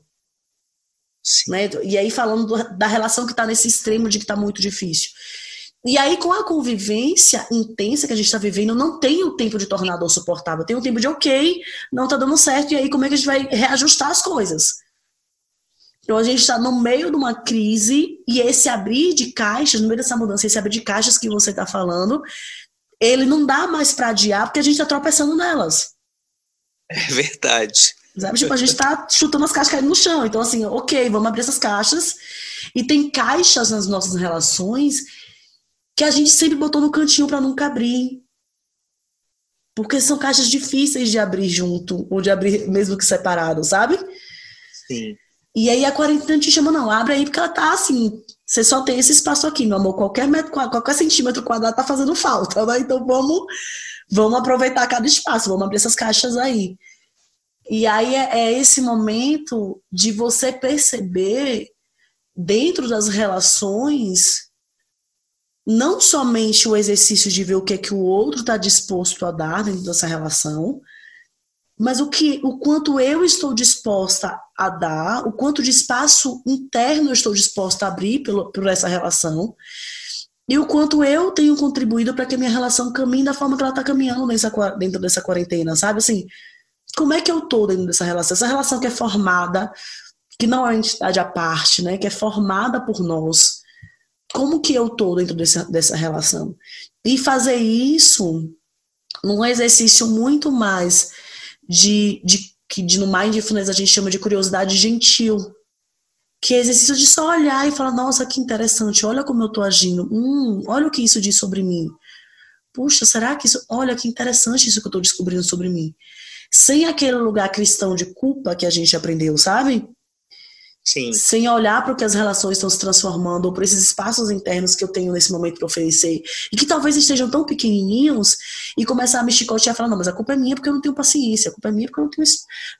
Né? E aí falando do, da relação que está nesse extremo de que está muito difícil. E aí, com a convivência intensa que a gente está vivendo, não tem o tempo de tornar a dor suportável. Tem o tempo de, ok, não está dando certo, e aí como é que a gente vai reajustar as coisas? Então a gente está no meio de uma crise e esse abrir de caixas, no meio dessa mudança, esse abrir de caixas que você está falando, ele não dá mais para adiar porque a gente está tropeçando nelas. É verdade. Sabe? Tipo, a gente está chutando as caixas caindo no chão. Então, assim, ok, vamos abrir essas caixas. E tem caixas nas nossas relações que a gente sempre botou no cantinho para nunca abrir. Porque são caixas difíceis de abrir junto, ou de abrir mesmo que separado, sabe? Sim. E aí a quarentena te chama, não, abre aí, porque ela tá assim, você só tem esse espaço aqui, meu amor, qualquer, metro, qualquer centímetro quadrado tá fazendo falta, né? Então vamos, vamos aproveitar cada espaço, vamos abrir essas caixas aí. E aí é, é esse momento de você perceber dentro das relações não somente o exercício de ver o que é que o outro está disposto a dar dentro dessa relação, mas o que, o quanto eu estou disposta a dar, o quanto de espaço interno eu estou disposta a abrir pelo, por essa relação, e o quanto eu tenho contribuído para que a minha relação caminhe da forma que ela está caminhando nessa, dentro dessa quarentena, sabe? Assim, como é que eu estou dentro dessa relação? Essa relação que é formada, que não é uma entidade à parte, né? Que é formada por nós. Como que eu estou dentro dessa, dessa relação? E fazer isso num exercício muito mais de, de de, no Mindfulness a gente chama de curiosidade gentil. Que é exercício de só olhar e falar, nossa, que interessante, olha como eu estou agindo. Hum, olha o que isso diz sobre mim. Puxa, será que isso. Olha que interessante isso que eu estou descobrindo sobre mim. Sem aquele lugar cristão de culpa que a gente aprendeu, sabe? Sim. sem olhar para o que as relações estão se transformando, ou para esses espaços internos que eu tenho nesse momento para oferecer, e que talvez estejam tão pequenininhos, e começar a me chicotear e falar: não, mas a culpa é minha porque eu não tenho paciência, a culpa é minha porque eu não, tenho,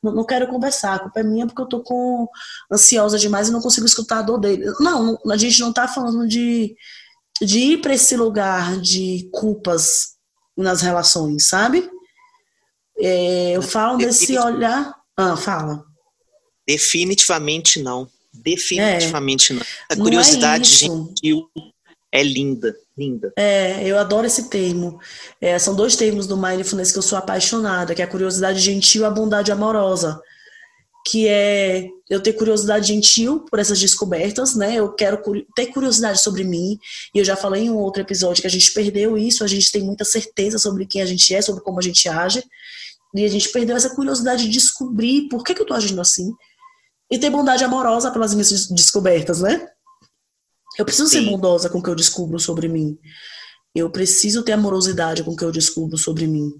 não, não quero conversar, a culpa é minha porque eu estou com, ansiosa demais e não consigo escutar a dor dele. Não, a gente não está falando de, de ir para esse lugar de culpas nas relações, sabe? É, eu falo desse olhar. Ah, fala. Definitivamente não. Definitivamente é. não. A não curiosidade é gentil é linda, linda. É, eu adoro esse termo. É, são dois termos do mindfulness que eu sou apaixonada, que é a curiosidade gentil e a bondade amorosa. Que é eu ter curiosidade gentil por essas descobertas, né? Eu quero ter curiosidade sobre mim. E eu já falei em um outro episódio que a gente perdeu isso, a gente tem muita certeza sobre quem a gente é, sobre como a gente age. E a gente perdeu essa curiosidade de descobrir por que, que eu tô agindo assim e ter bondade amorosa pelas minhas descobertas, né? Eu preciso Sim. ser bondosa com o que eu descubro sobre mim. Eu preciso ter amorosidade com o que eu descubro sobre mim.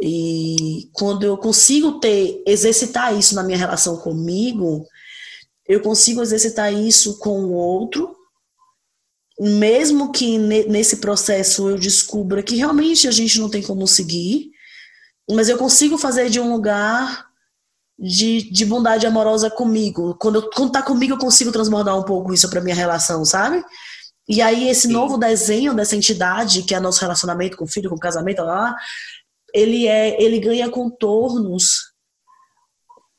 E quando eu consigo ter, exercitar isso na minha relação comigo, eu consigo exercitar isso com o outro, mesmo que nesse processo eu descubra que realmente a gente não tem como seguir, mas eu consigo fazer de um lugar de, de bondade amorosa comigo. Quando, eu, quando tá comigo, eu consigo transbordar um pouco isso para minha relação, sabe? E aí, esse Sim. novo desenho dessa entidade, que é nosso relacionamento com o filho, com o casamento, lá, ele, é, ele ganha contornos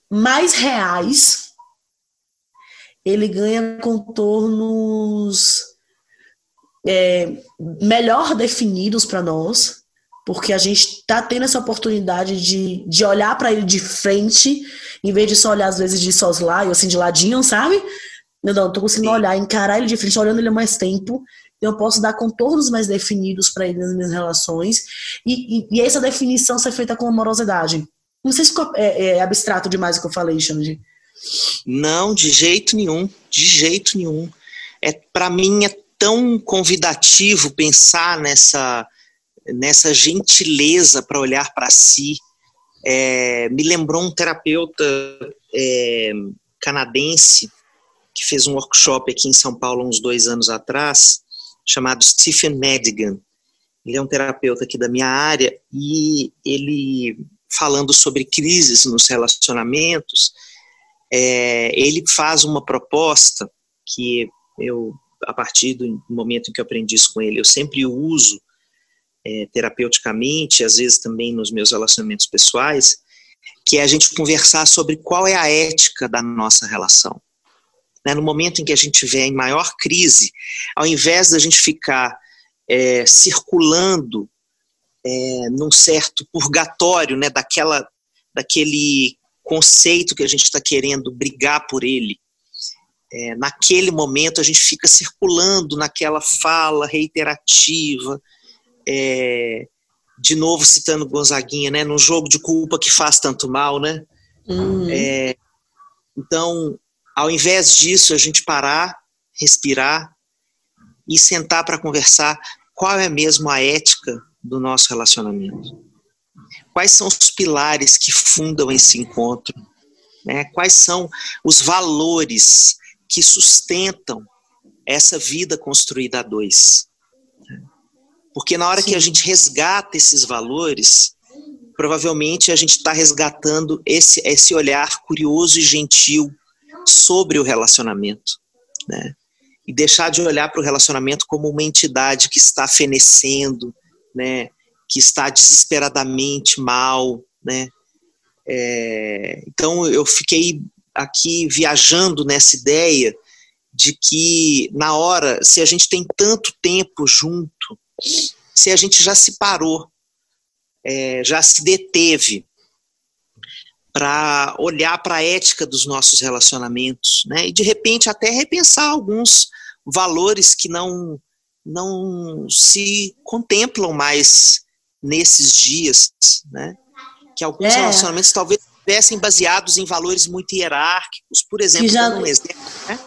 mais reais, ele ganha contornos é, melhor definidos para nós, porque a gente está tendo essa oportunidade de, de olhar para ele de frente, em vez de só olhar às vezes de soslaio, assim, de ladinho, sabe? Não, não, tô conseguindo Sim. olhar, encarar ele de frente, olhando ele há mais tempo, eu posso dar contornos mais definidos para ele nas minhas relações, e, e, e, essa definição ser feita com amorosidade. Não sei se ficou é, é abstrato demais o que eu falei, Xande. Não, de jeito nenhum, de jeito nenhum. É, para mim é tão convidativo pensar nessa nessa gentileza para olhar para si. É, me lembrou um terapeuta é, canadense que fez um workshop aqui em São Paulo uns dois anos atrás, chamado Stephen Madigan. Ele é um terapeuta aqui da minha área e ele, falando sobre crises nos relacionamentos, é, ele faz uma proposta que eu, a partir do momento em que eu aprendi isso com ele, eu sempre uso é, terapeuticamente, às vezes também nos meus relacionamentos pessoais, que é a gente conversar sobre qual é a ética da nossa relação. Né? No momento em que a gente vê em maior crise, ao invés da gente ficar é, circulando é, num certo purgatório, né, daquela, daquele conceito que a gente está querendo brigar por ele, é, naquele momento a gente fica circulando naquela fala reiterativa, é, de novo citando Gonzaguinha, né, num jogo de culpa que faz tanto mal, né? Uhum. É, então, ao invés disso, a gente parar, respirar e sentar para conversar qual é mesmo a ética do nosso relacionamento. Quais são os pilares que fundam esse encontro? Né? Quais são os valores que sustentam essa vida construída a dois? Porque na hora Sim. que a gente resgata esses valores, provavelmente a gente está resgatando esse, esse olhar curioso e gentil sobre o relacionamento. Né? E deixar de olhar para o relacionamento como uma entidade que está fenecendo, né? que está desesperadamente mal. Né? É, então eu fiquei aqui viajando nessa ideia de que na hora, se a gente tem tanto tempo junto, se a gente já se parou, é, já se deteve para olhar para a ética dos nossos relacionamentos, né? E de repente até repensar alguns valores que não não se contemplam mais nesses dias, né? Que alguns é. relacionamentos talvez estivessem baseados em valores muito hierárquicos, por exemplo, já... um exemplo, né?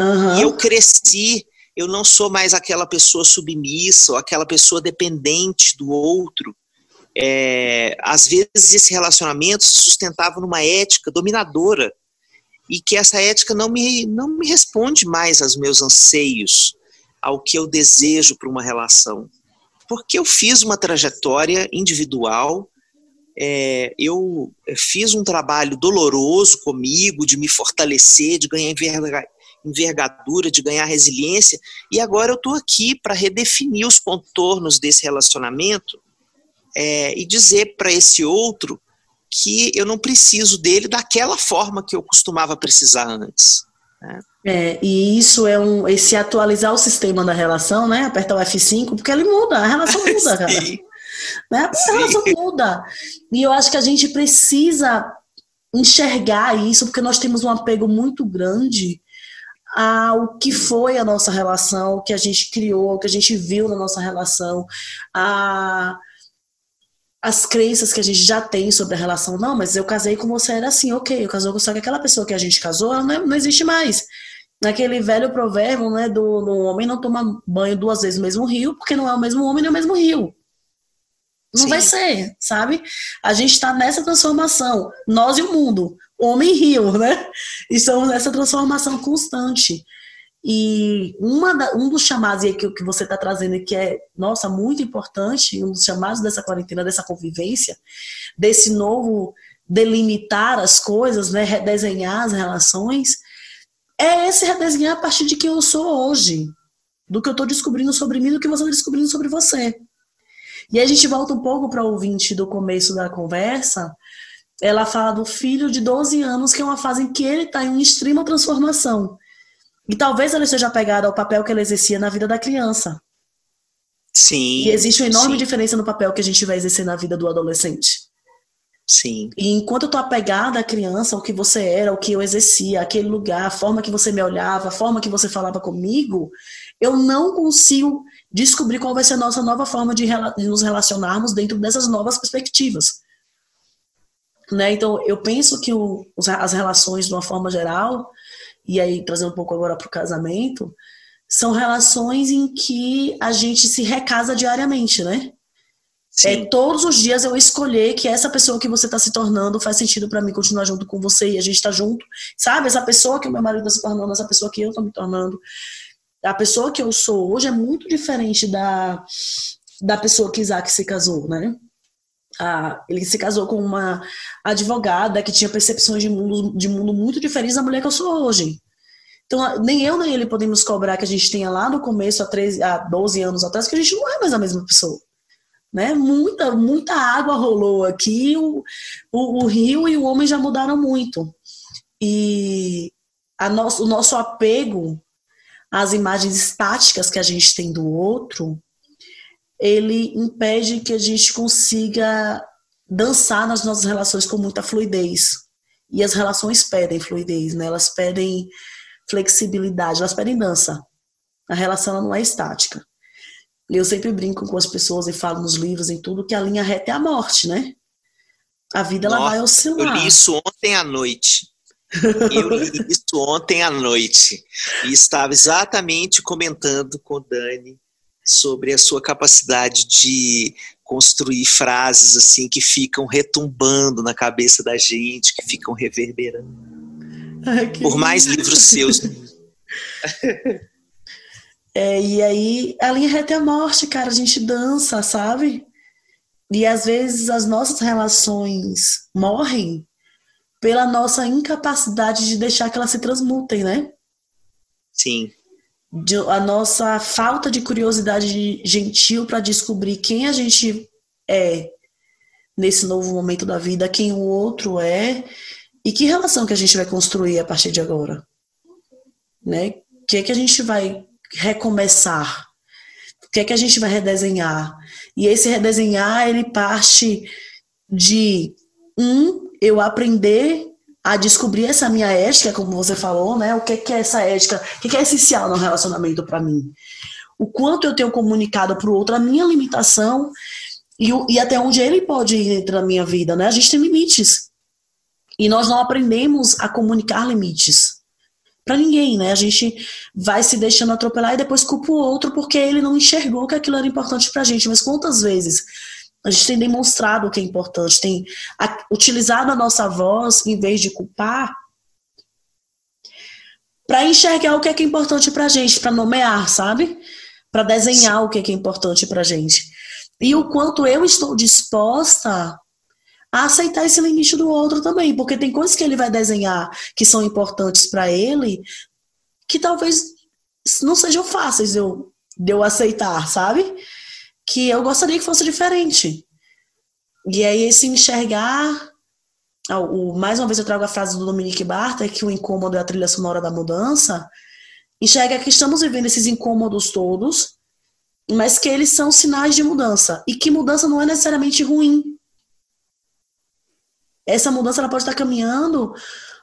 Uhum. Eu cresci, eu não sou mais aquela pessoa submissa ou aquela pessoa dependente do outro. É, às vezes esse relacionamento se sustentava numa ética dominadora e que essa ética não me, não me responde mais aos meus anseios, ao que eu desejo para uma relação. Porque eu fiz uma trajetória individual, é, eu fiz um trabalho doloroso comigo, de me fortalecer, de ganhar envergadura, de ganhar resiliência, e agora eu estou aqui para redefinir os contornos desse relacionamento é, e dizer para esse outro que eu não preciso dele daquela forma que eu costumava precisar antes. Né? É, e isso é um esse atualizar o sistema da relação, né? Apertar o F5, porque ele muda, a relação muda, cara. Né? A relação muda. E eu acho que a gente precisa enxergar isso, porque nós temos um apego muito grande ao que foi a nossa relação, o que a gente criou, o que a gente viu na nossa relação, a as crenças que a gente já tem sobre a relação. Não, mas eu casei com você, era assim, ok, eu casou com só que aquela pessoa que a gente casou, ela não, não existe mais. Naquele velho provérbio, né, do, do homem não toma banho duas vezes no mesmo rio, porque não é o mesmo homem nem o mesmo rio. Não Sim. vai ser, sabe? A gente está nessa transformação, nós e o mundo, homem e rio, né? Estamos nessa transformação constante. E uma da, um dos chamados aí que, que você está trazendo que é, nossa, muito importante, um dos chamados dessa quarentena, dessa convivência, desse novo delimitar as coisas, né, redesenhar as relações, é esse redesenhar a partir de quem eu sou hoje, do que eu estou descobrindo sobre mim, do que você está descobrindo sobre você. E a gente volta um pouco para o ouvinte do começo da conversa, ela fala do filho de 12 anos, que é uma fase em que ele está em extrema transformação. E talvez ela esteja apegada ao papel que ela exercia na vida da criança. Sim. E existe uma enorme sim. diferença no papel que a gente vai exercer na vida do adolescente. Sim. E enquanto eu tô apegada à criança, ao que você era, ao que eu exercia, aquele lugar, a forma que você me olhava, a forma que você falava comigo, eu não consigo descobrir qual vai ser a nossa nova forma de, nos relacionarmos dentro dessas novas perspectivas. Né? Então, eu penso que o, as relações, de uma forma geral, e aí trazendo um pouco agora para o casamento, são relações em que a gente se recasa diariamente, né? É todos os dias eu escolher que essa pessoa que você está se tornando faz sentido para mim continuar junto com você e a gente está junto, sabe? Essa pessoa que o meu marido está se tornando, essa pessoa que eu estou me tornando, a pessoa que eu sou hoje é muito diferente da, da pessoa que Isaac se casou, né? Ah, ele se casou com uma advogada que tinha percepções de mundo, de mundo muito diferentes da mulher que eu sou hoje. Então, nem eu nem ele podemos cobrar que a gente tenha lá no começo, há, 13, há 12 anos atrás, que a gente não é mais a mesma pessoa. Né? Muita, muita água rolou aqui, o, o, o rio e o homem já mudaram muito. E a nosso, o nosso apego às imagens estáticas que a gente tem do outro ele impede que a gente consiga dançar nas nossas relações com muita fluidez. E as relações pedem fluidez, né? Elas pedem flexibilidade, elas pedem dança. A relação não é estática. Eu sempre brinco com as pessoas e falo nos livros e tudo que a linha reta é a morte, né? A vida Nossa, ela vai oscilar. Eu li isso ontem à noite. Eu li isso ontem à noite e estava exatamente comentando com o Dani sobre a sua capacidade de construir frases assim que ficam retumbando na cabeça da gente, que ficam reverberando. Ai, Por mais lindo. livros seus. é, e aí, a linha reta é a morte, cara. A gente dança, sabe? E às vezes as nossas relações morrem pela nossa incapacidade de deixar que elas se transmutem, né? Sim. De, a nossa falta de curiosidade gentil para descobrir quem a gente é nesse novo momento da vida, quem o outro é e que relação que a gente vai construir a partir de agora, né? O que é que a gente vai recomeçar? O que é que a gente vai redesenhar? E esse redesenhar, ele parte de um, eu aprender a descobrir essa minha ética, como você falou, né? O que é essa ética? O que é essencial no relacionamento para mim? O quanto eu tenho comunicado para o outro a minha limitação e, e até onde ele pode ir dentro da minha vida, né? A gente tem limites. E nós não aprendemos a comunicar limites para ninguém, né? A gente vai se deixando atropelar e depois culpa o outro porque ele não enxergou que aquilo era importante pra gente. Mas quantas vezes a gente tem demonstrado o que é importante, tem utilizado a nossa voz em vez de culpar para enxergar o que é, que é importante pra gente, para nomear, sabe? Para desenhar o que é, que é importante pra gente. E o quanto eu estou disposta a aceitar esse limite do outro também, porque tem coisas que ele vai desenhar que são importantes para ele, que talvez não sejam fáceis de eu, de eu aceitar, sabe? Que eu gostaria que fosse diferente. E aí esse enxergar, o, mais uma vez eu trago a frase do Dominique Barter, que o incômodo é a trilha sonora da mudança, enxerga que estamos vivendo esses incômodos todos, mas que eles são sinais de mudança, e que mudança não é necessariamente ruim, essa mudança ela pode estar caminhando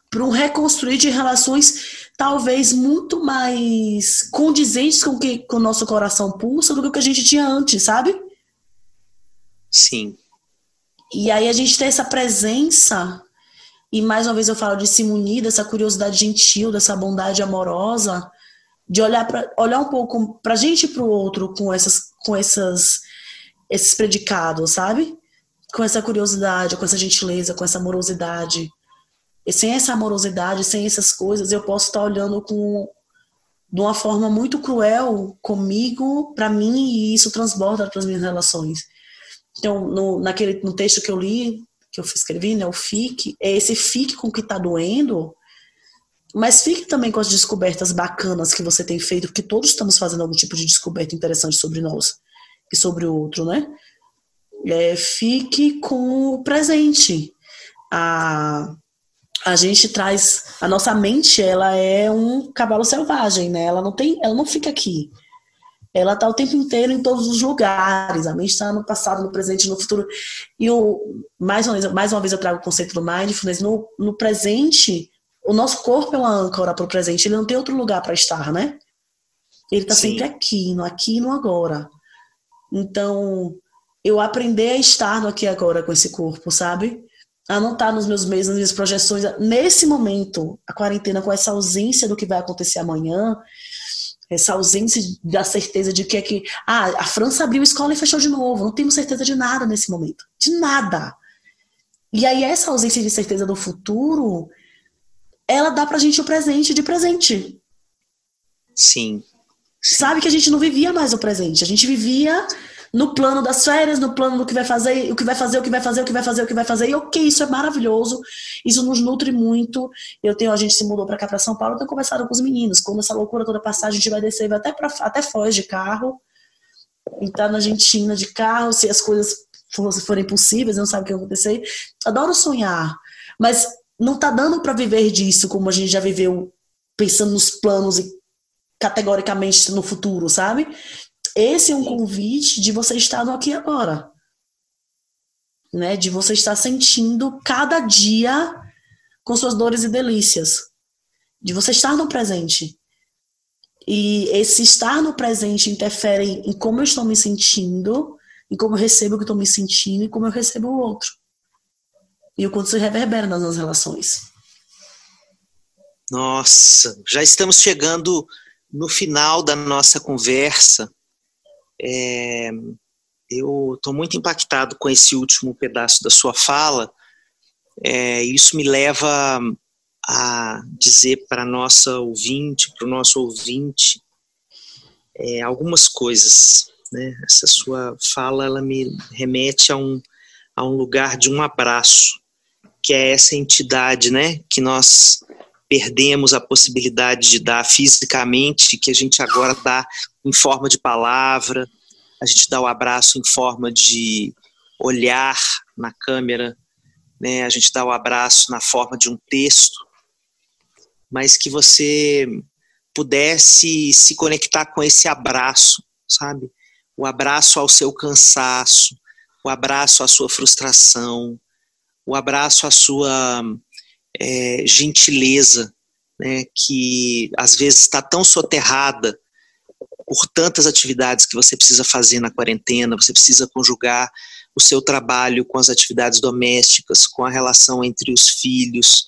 para um reconstruir de relações talvez muito mais condizentes com que com o nosso coração pulsa do que o que a gente tinha antes, sabe? Sim. E aí a gente tem essa presença e mais uma vez eu falo de se munir dessa curiosidade gentil, dessa bondade amorosa, de olhar para olhar um pouco para a gente e para o outro com essas com essas esses predicados, sabe? com essa curiosidade, com essa gentileza, com essa amorosidade. Sem essa amorosidade, sem essas coisas, eu posso estar olhando com de uma forma muito cruel comigo, para mim, e isso transborda para as minhas relações. Então, no, naquele, no texto que eu li, que eu escrevi, né, o fique, é esse fique com o que está doendo, mas fique também com as descobertas bacanas que você tem feito, porque todos estamos fazendo algum tipo de descoberta interessante sobre nós e sobre o outro, né? é, fique com o presente. A, a gente traz a nossa mente, ela é um cavalo selvagem, né? Ela não tem, ela não fica aqui. Ela está o tempo inteiro em todos os lugares. A mente está no passado, no presente, no futuro. E o, mais, uma vez, mais uma vez eu trago o conceito do mindfulness. No, no presente, o nosso corpo é uma âncora para o presente. Ele não tem outro lugar para estar, né? Ele está sempre aqui, no aqui e no agora. Então, eu aprender a estar no aqui e agora com esse corpo, sabe? A não estar nos meus meios, nas minhas projeções. Nesse momento, a quarentena, com essa ausência do que vai acontecer amanhã, essa ausência da certeza de que é que. Ah, a França abriu escola e fechou de novo. Não temos certeza de nada nesse momento. De nada. E aí, essa ausência de certeza do futuro, ela dá pra gente o presente de presente. Sim. Sabe que a gente não vivia mais o presente. A gente vivia no plano das férias, no plano do que vai fazer, o que vai fazer, o que vai fazer, o que vai fazer, o que vai fazer. E ok, isso é maravilhoso, isso nos nutre muito. Eu tenho, a gente se mudou para cá para São Paulo, eu tenho conversado com os meninos. Quando essa loucura toda passar, a gente vai descer, vai até para até Foz de carro, entrar na Argentina de carro, se as coisas forem possíveis, não sabe o que vai acontecer. Adoro sonhar, mas não tá dando para viver disso como a gente já viveu pensando nos planos e categoricamente no futuro, sabe? Esse é um convite de você estar no aqui e agora. Né? De você estar sentindo cada dia com suas dores e delícias. De você estar no presente. E esse estar no presente interfere em como eu estou me sentindo, em como eu recebo o que estou me sentindo e como eu recebo o outro. E o quanto isso reverbera nas nossas relações. Nossa, já estamos chegando no final da nossa conversa. É, eu estou muito impactado com esse último pedaço da sua fala. É, isso me leva a dizer para nossa ouvinte, para o nosso ouvinte, é, algumas coisas. Né? Essa sua fala ela me remete a um, a um lugar de um abraço, que é essa entidade né, que nós perdemos a possibilidade de dar fisicamente, que a gente agora dá em forma de palavra, a gente dá o abraço em forma de olhar na câmera, né? a gente dá o abraço na forma de um texto, mas que você pudesse se conectar com esse abraço, sabe? O abraço ao seu cansaço, o abraço à sua frustração, o abraço à sua é, gentileza, né, que às vezes está tão soterrada por tantas atividades que você precisa fazer na quarentena, você precisa conjugar o seu trabalho com as atividades domésticas, com a relação entre os filhos,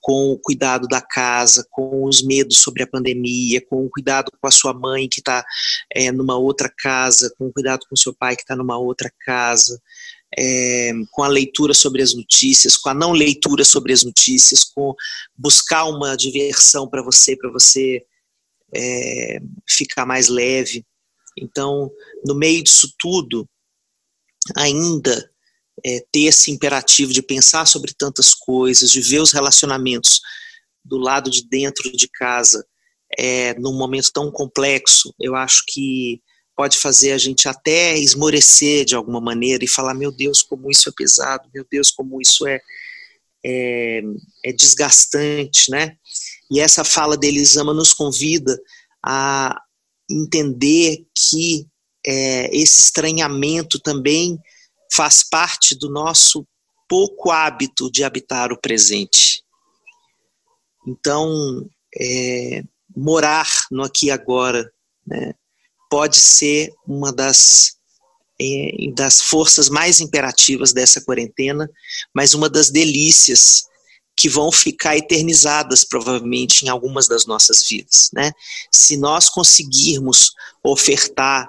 com o cuidado da casa, com os medos sobre a pandemia, com o cuidado com a sua mãe que está é, numa outra casa, com o cuidado com o seu pai que está numa outra casa, é, com a leitura sobre as notícias, com a não leitura sobre as notícias, com buscar uma diversão para você, para você é, ficar mais leve. Então, no meio disso tudo, ainda é, ter esse imperativo de pensar sobre tantas coisas, de ver os relacionamentos do lado de dentro de casa, é, num momento tão complexo, eu acho que pode fazer a gente até esmorecer de alguma maneira e falar: meu Deus, como isso é pesado, meu Deus, como isso é, é, é desgastante, né? E essa fala de Elisama nos convida a entender que é, esse estranhamento também faz parte do nosso pouco hábito de habitar o presente. Então, é, morar no aqui e agora né, pode ser uma das, é, das forças mais imperativas dessa quarentena, mas uma das delícias que vão ficar eternizadas provavelmente em algumas das nossas vidas, né? Se nós conseguirmos ofertar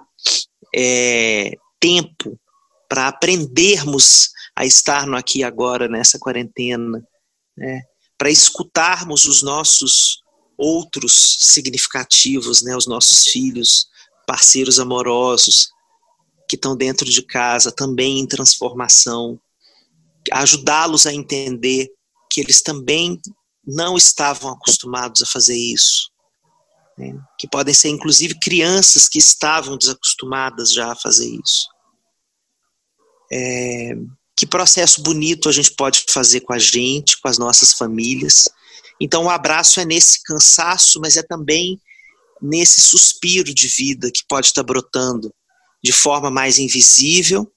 é, tempo para aprendermos a estar no aqui e agora nessa quarentena, né? Para escutarmos os nossos outros significativos, né? Os nossos filhos, parceiros amorosos que estão dentro de casa, também em transformação, ajudá-los a entender que eles também não estavam acostumados a fazer isso. Né? Que podem ser, inclusive, crianças que estavam desacostumadas já a fazer isso. É, que processo bonito a gente pode fazer com a gente, com as nossas famílias. Então, o abraço é nesse cansaço, mas é também nesse suspiro de vida que pode estar brotando de forma mais invisível,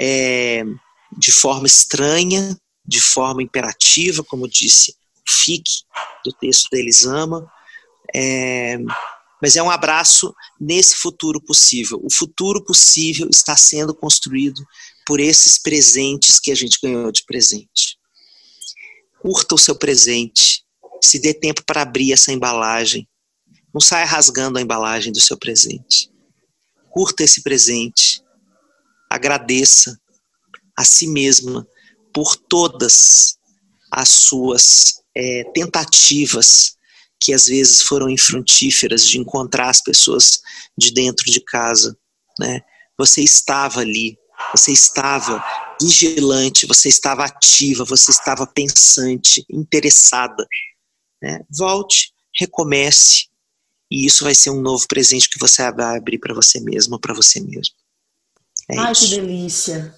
é, de forma estranha, de forma imperativa, como disse Fique, do texto da Elisama, é, mas é um abraço nesse futuro possível. O futuro possível está sendo construído por esses presentes que a gente ganhou de presente. Curta o seu presente, se dê tempo para abrir essa embalagem. Não saia rasgando a embalagem do seu presente. Curta esse presente. Agradeça a si mesma por todas as suas é, tentativas que às vezes foram infrutíferas de encontrar as pessoas de dentro de casa, né? Você estava ali, você estava vigilante, você estava ativa, você estava pensante, interessada. Né? Volte, recomece, e isso vai ser um novo presente que você vai abrir para você mesmo, para você mesmo. É Ai, isso. que delícia!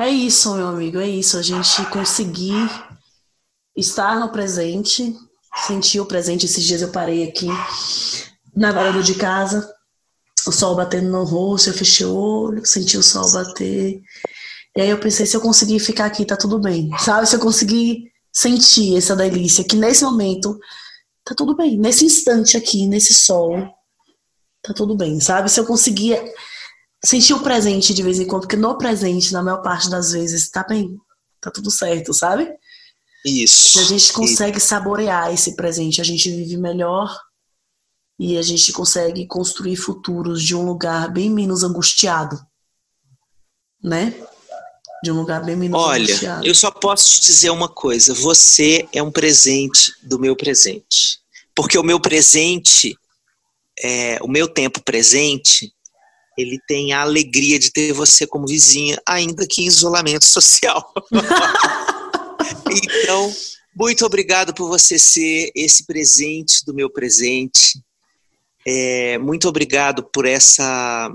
É isso, meu amigo, é isso. A gente conseguir estar no presente, sentir o presente. Esses dias eu parei aqui na varanda de casa, o sol batendo no rosto, eu fechei o olho, senti o sol bater. E aí eu pensei, se eu conseguir ficar aqui, tá tudo bem. Sabe? Se eu conseguir sentir essa delícia, que nesse momento tá tudo bem. Nesse instante aqui, nesse sol, tá tudo bem, sabe? Se eu conseguir sentir o presente de vez em quando, porque no presente, na maior parte das vezes, tá bem, tá tudo certo, sabe? Isso. Se a gente consegue saborear esse presente, a gente vive melhor e a gente consegue construir futuros de um lugar bem menos angustiado. né? De um lugar bem menos Olha, eu só posso te dizer uma coisa: você é um presente do meu presente. Porque o meu presente, é, o meu tempo presente, ele tem a alegria de ter você como vizinha, ainda que em isolamento social. então, muito obrigado por você ser esse presente do meu presente. É, muito obrigado por essa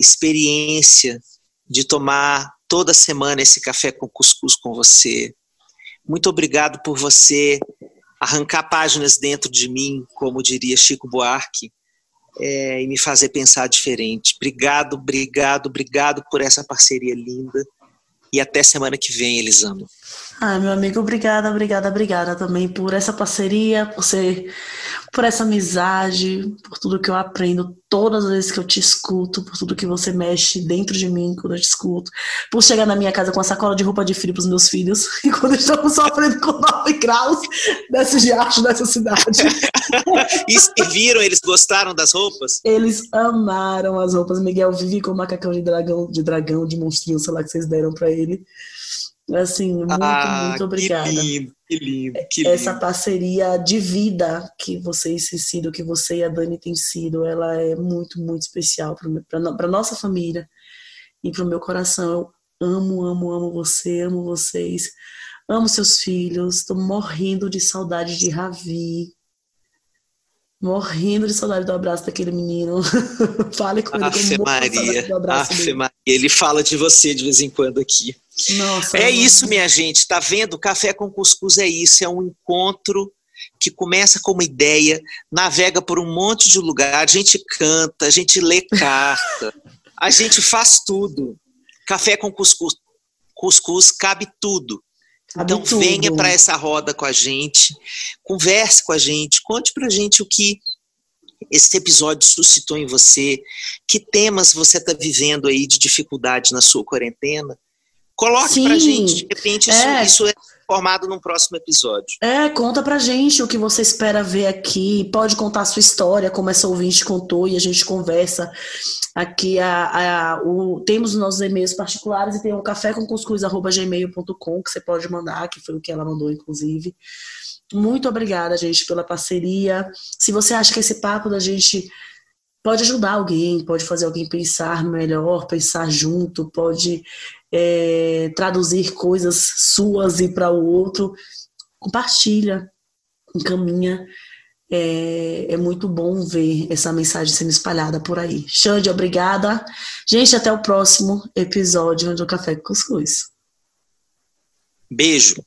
experiência de tomar toda semana esse café com cuscuz com você. Muito obrigado por você arrancar páginas dentro de mim, como diria Chico Buarque, é, e me fazer pensar diferente. Obrigado, obrigado, obrigado por essa parceria linda. E até semana que vem, Elisama. Ah, meu amigo, obrigada, obrigada, obrigada também por essa parceria, por ser, por essa amizade, por tudo que eu aprendo todas as vezes que eu te escuto, por tudo que você mexe dentro de mim quando eu te escuto, por chegar na minha casa com a sacola de roupa de frio para os meus filhos, e quando estamos sofrendo com 9 graus desse diacho dessa cidade. e viram, eles gostaram das roupas? Eles amaram as roupas. Miguel vive com o macacão de dragão, de dragão, de monstrinho, sei lá que vocês deram para ele. Assim, muito, ah, muito obrigada. Que lindo, que lindo, que Essa lindo. parceria de vida que vocês têm sido, que você e a Dani têm sido, ela é muito, muito especial para nossa família e para o meu coração. Eu amo, amo, amo você, amo vocês, amo seus filhos. Estou morrendo de saudade de Ravi. Morrendo de saudade do abraço daquele menino. Fale com ele. Afe Maria. Afe Maria. Ele fala de você de vez em quando aqui. Nossa, é isso, minha gente. Tá vendo? Café com Cuscuz é isso. É um encontro que começa com uma ideia, navega por um monte de lugar, a gente canta, a gente lê carta, a gente faz tudo. Café com cuscuz, cuscuz cabe tudo. Cabe então tudo. venha para essa roda com a gente, converse com a gente, conte para a gente o que esse episódio suscitou em você, que temas você está vivendo aí de dificuldade na sua quarentena. Coloque Sim, pra gente, de repente isso é. isso é formado num próximo episódio. É, conta pra gente o que você espera ver aqui, pode contar a sua história, como essa ouvinte contou, e a gente conversa aqui. A, a, o, temos os nossos e-mails particulares e tem o café com cuscuz.gmail.com que você pode mandar, que foi o que ela mandou, inclusive. Muito obrigada, gente, pela parceria. Se você acha que esse papo da gente pode ajudar alguém, pode fazer alguém pensar melhor, pensar junto, pode é, traduzir coisas suas e para o outro, compartilha, encaminha. É, é, muito bom ver essa mensagem sendo espalhada por aí. Xande, obrigada. Gente, até o próximo episódio do Café com Cuscuz. Beijo.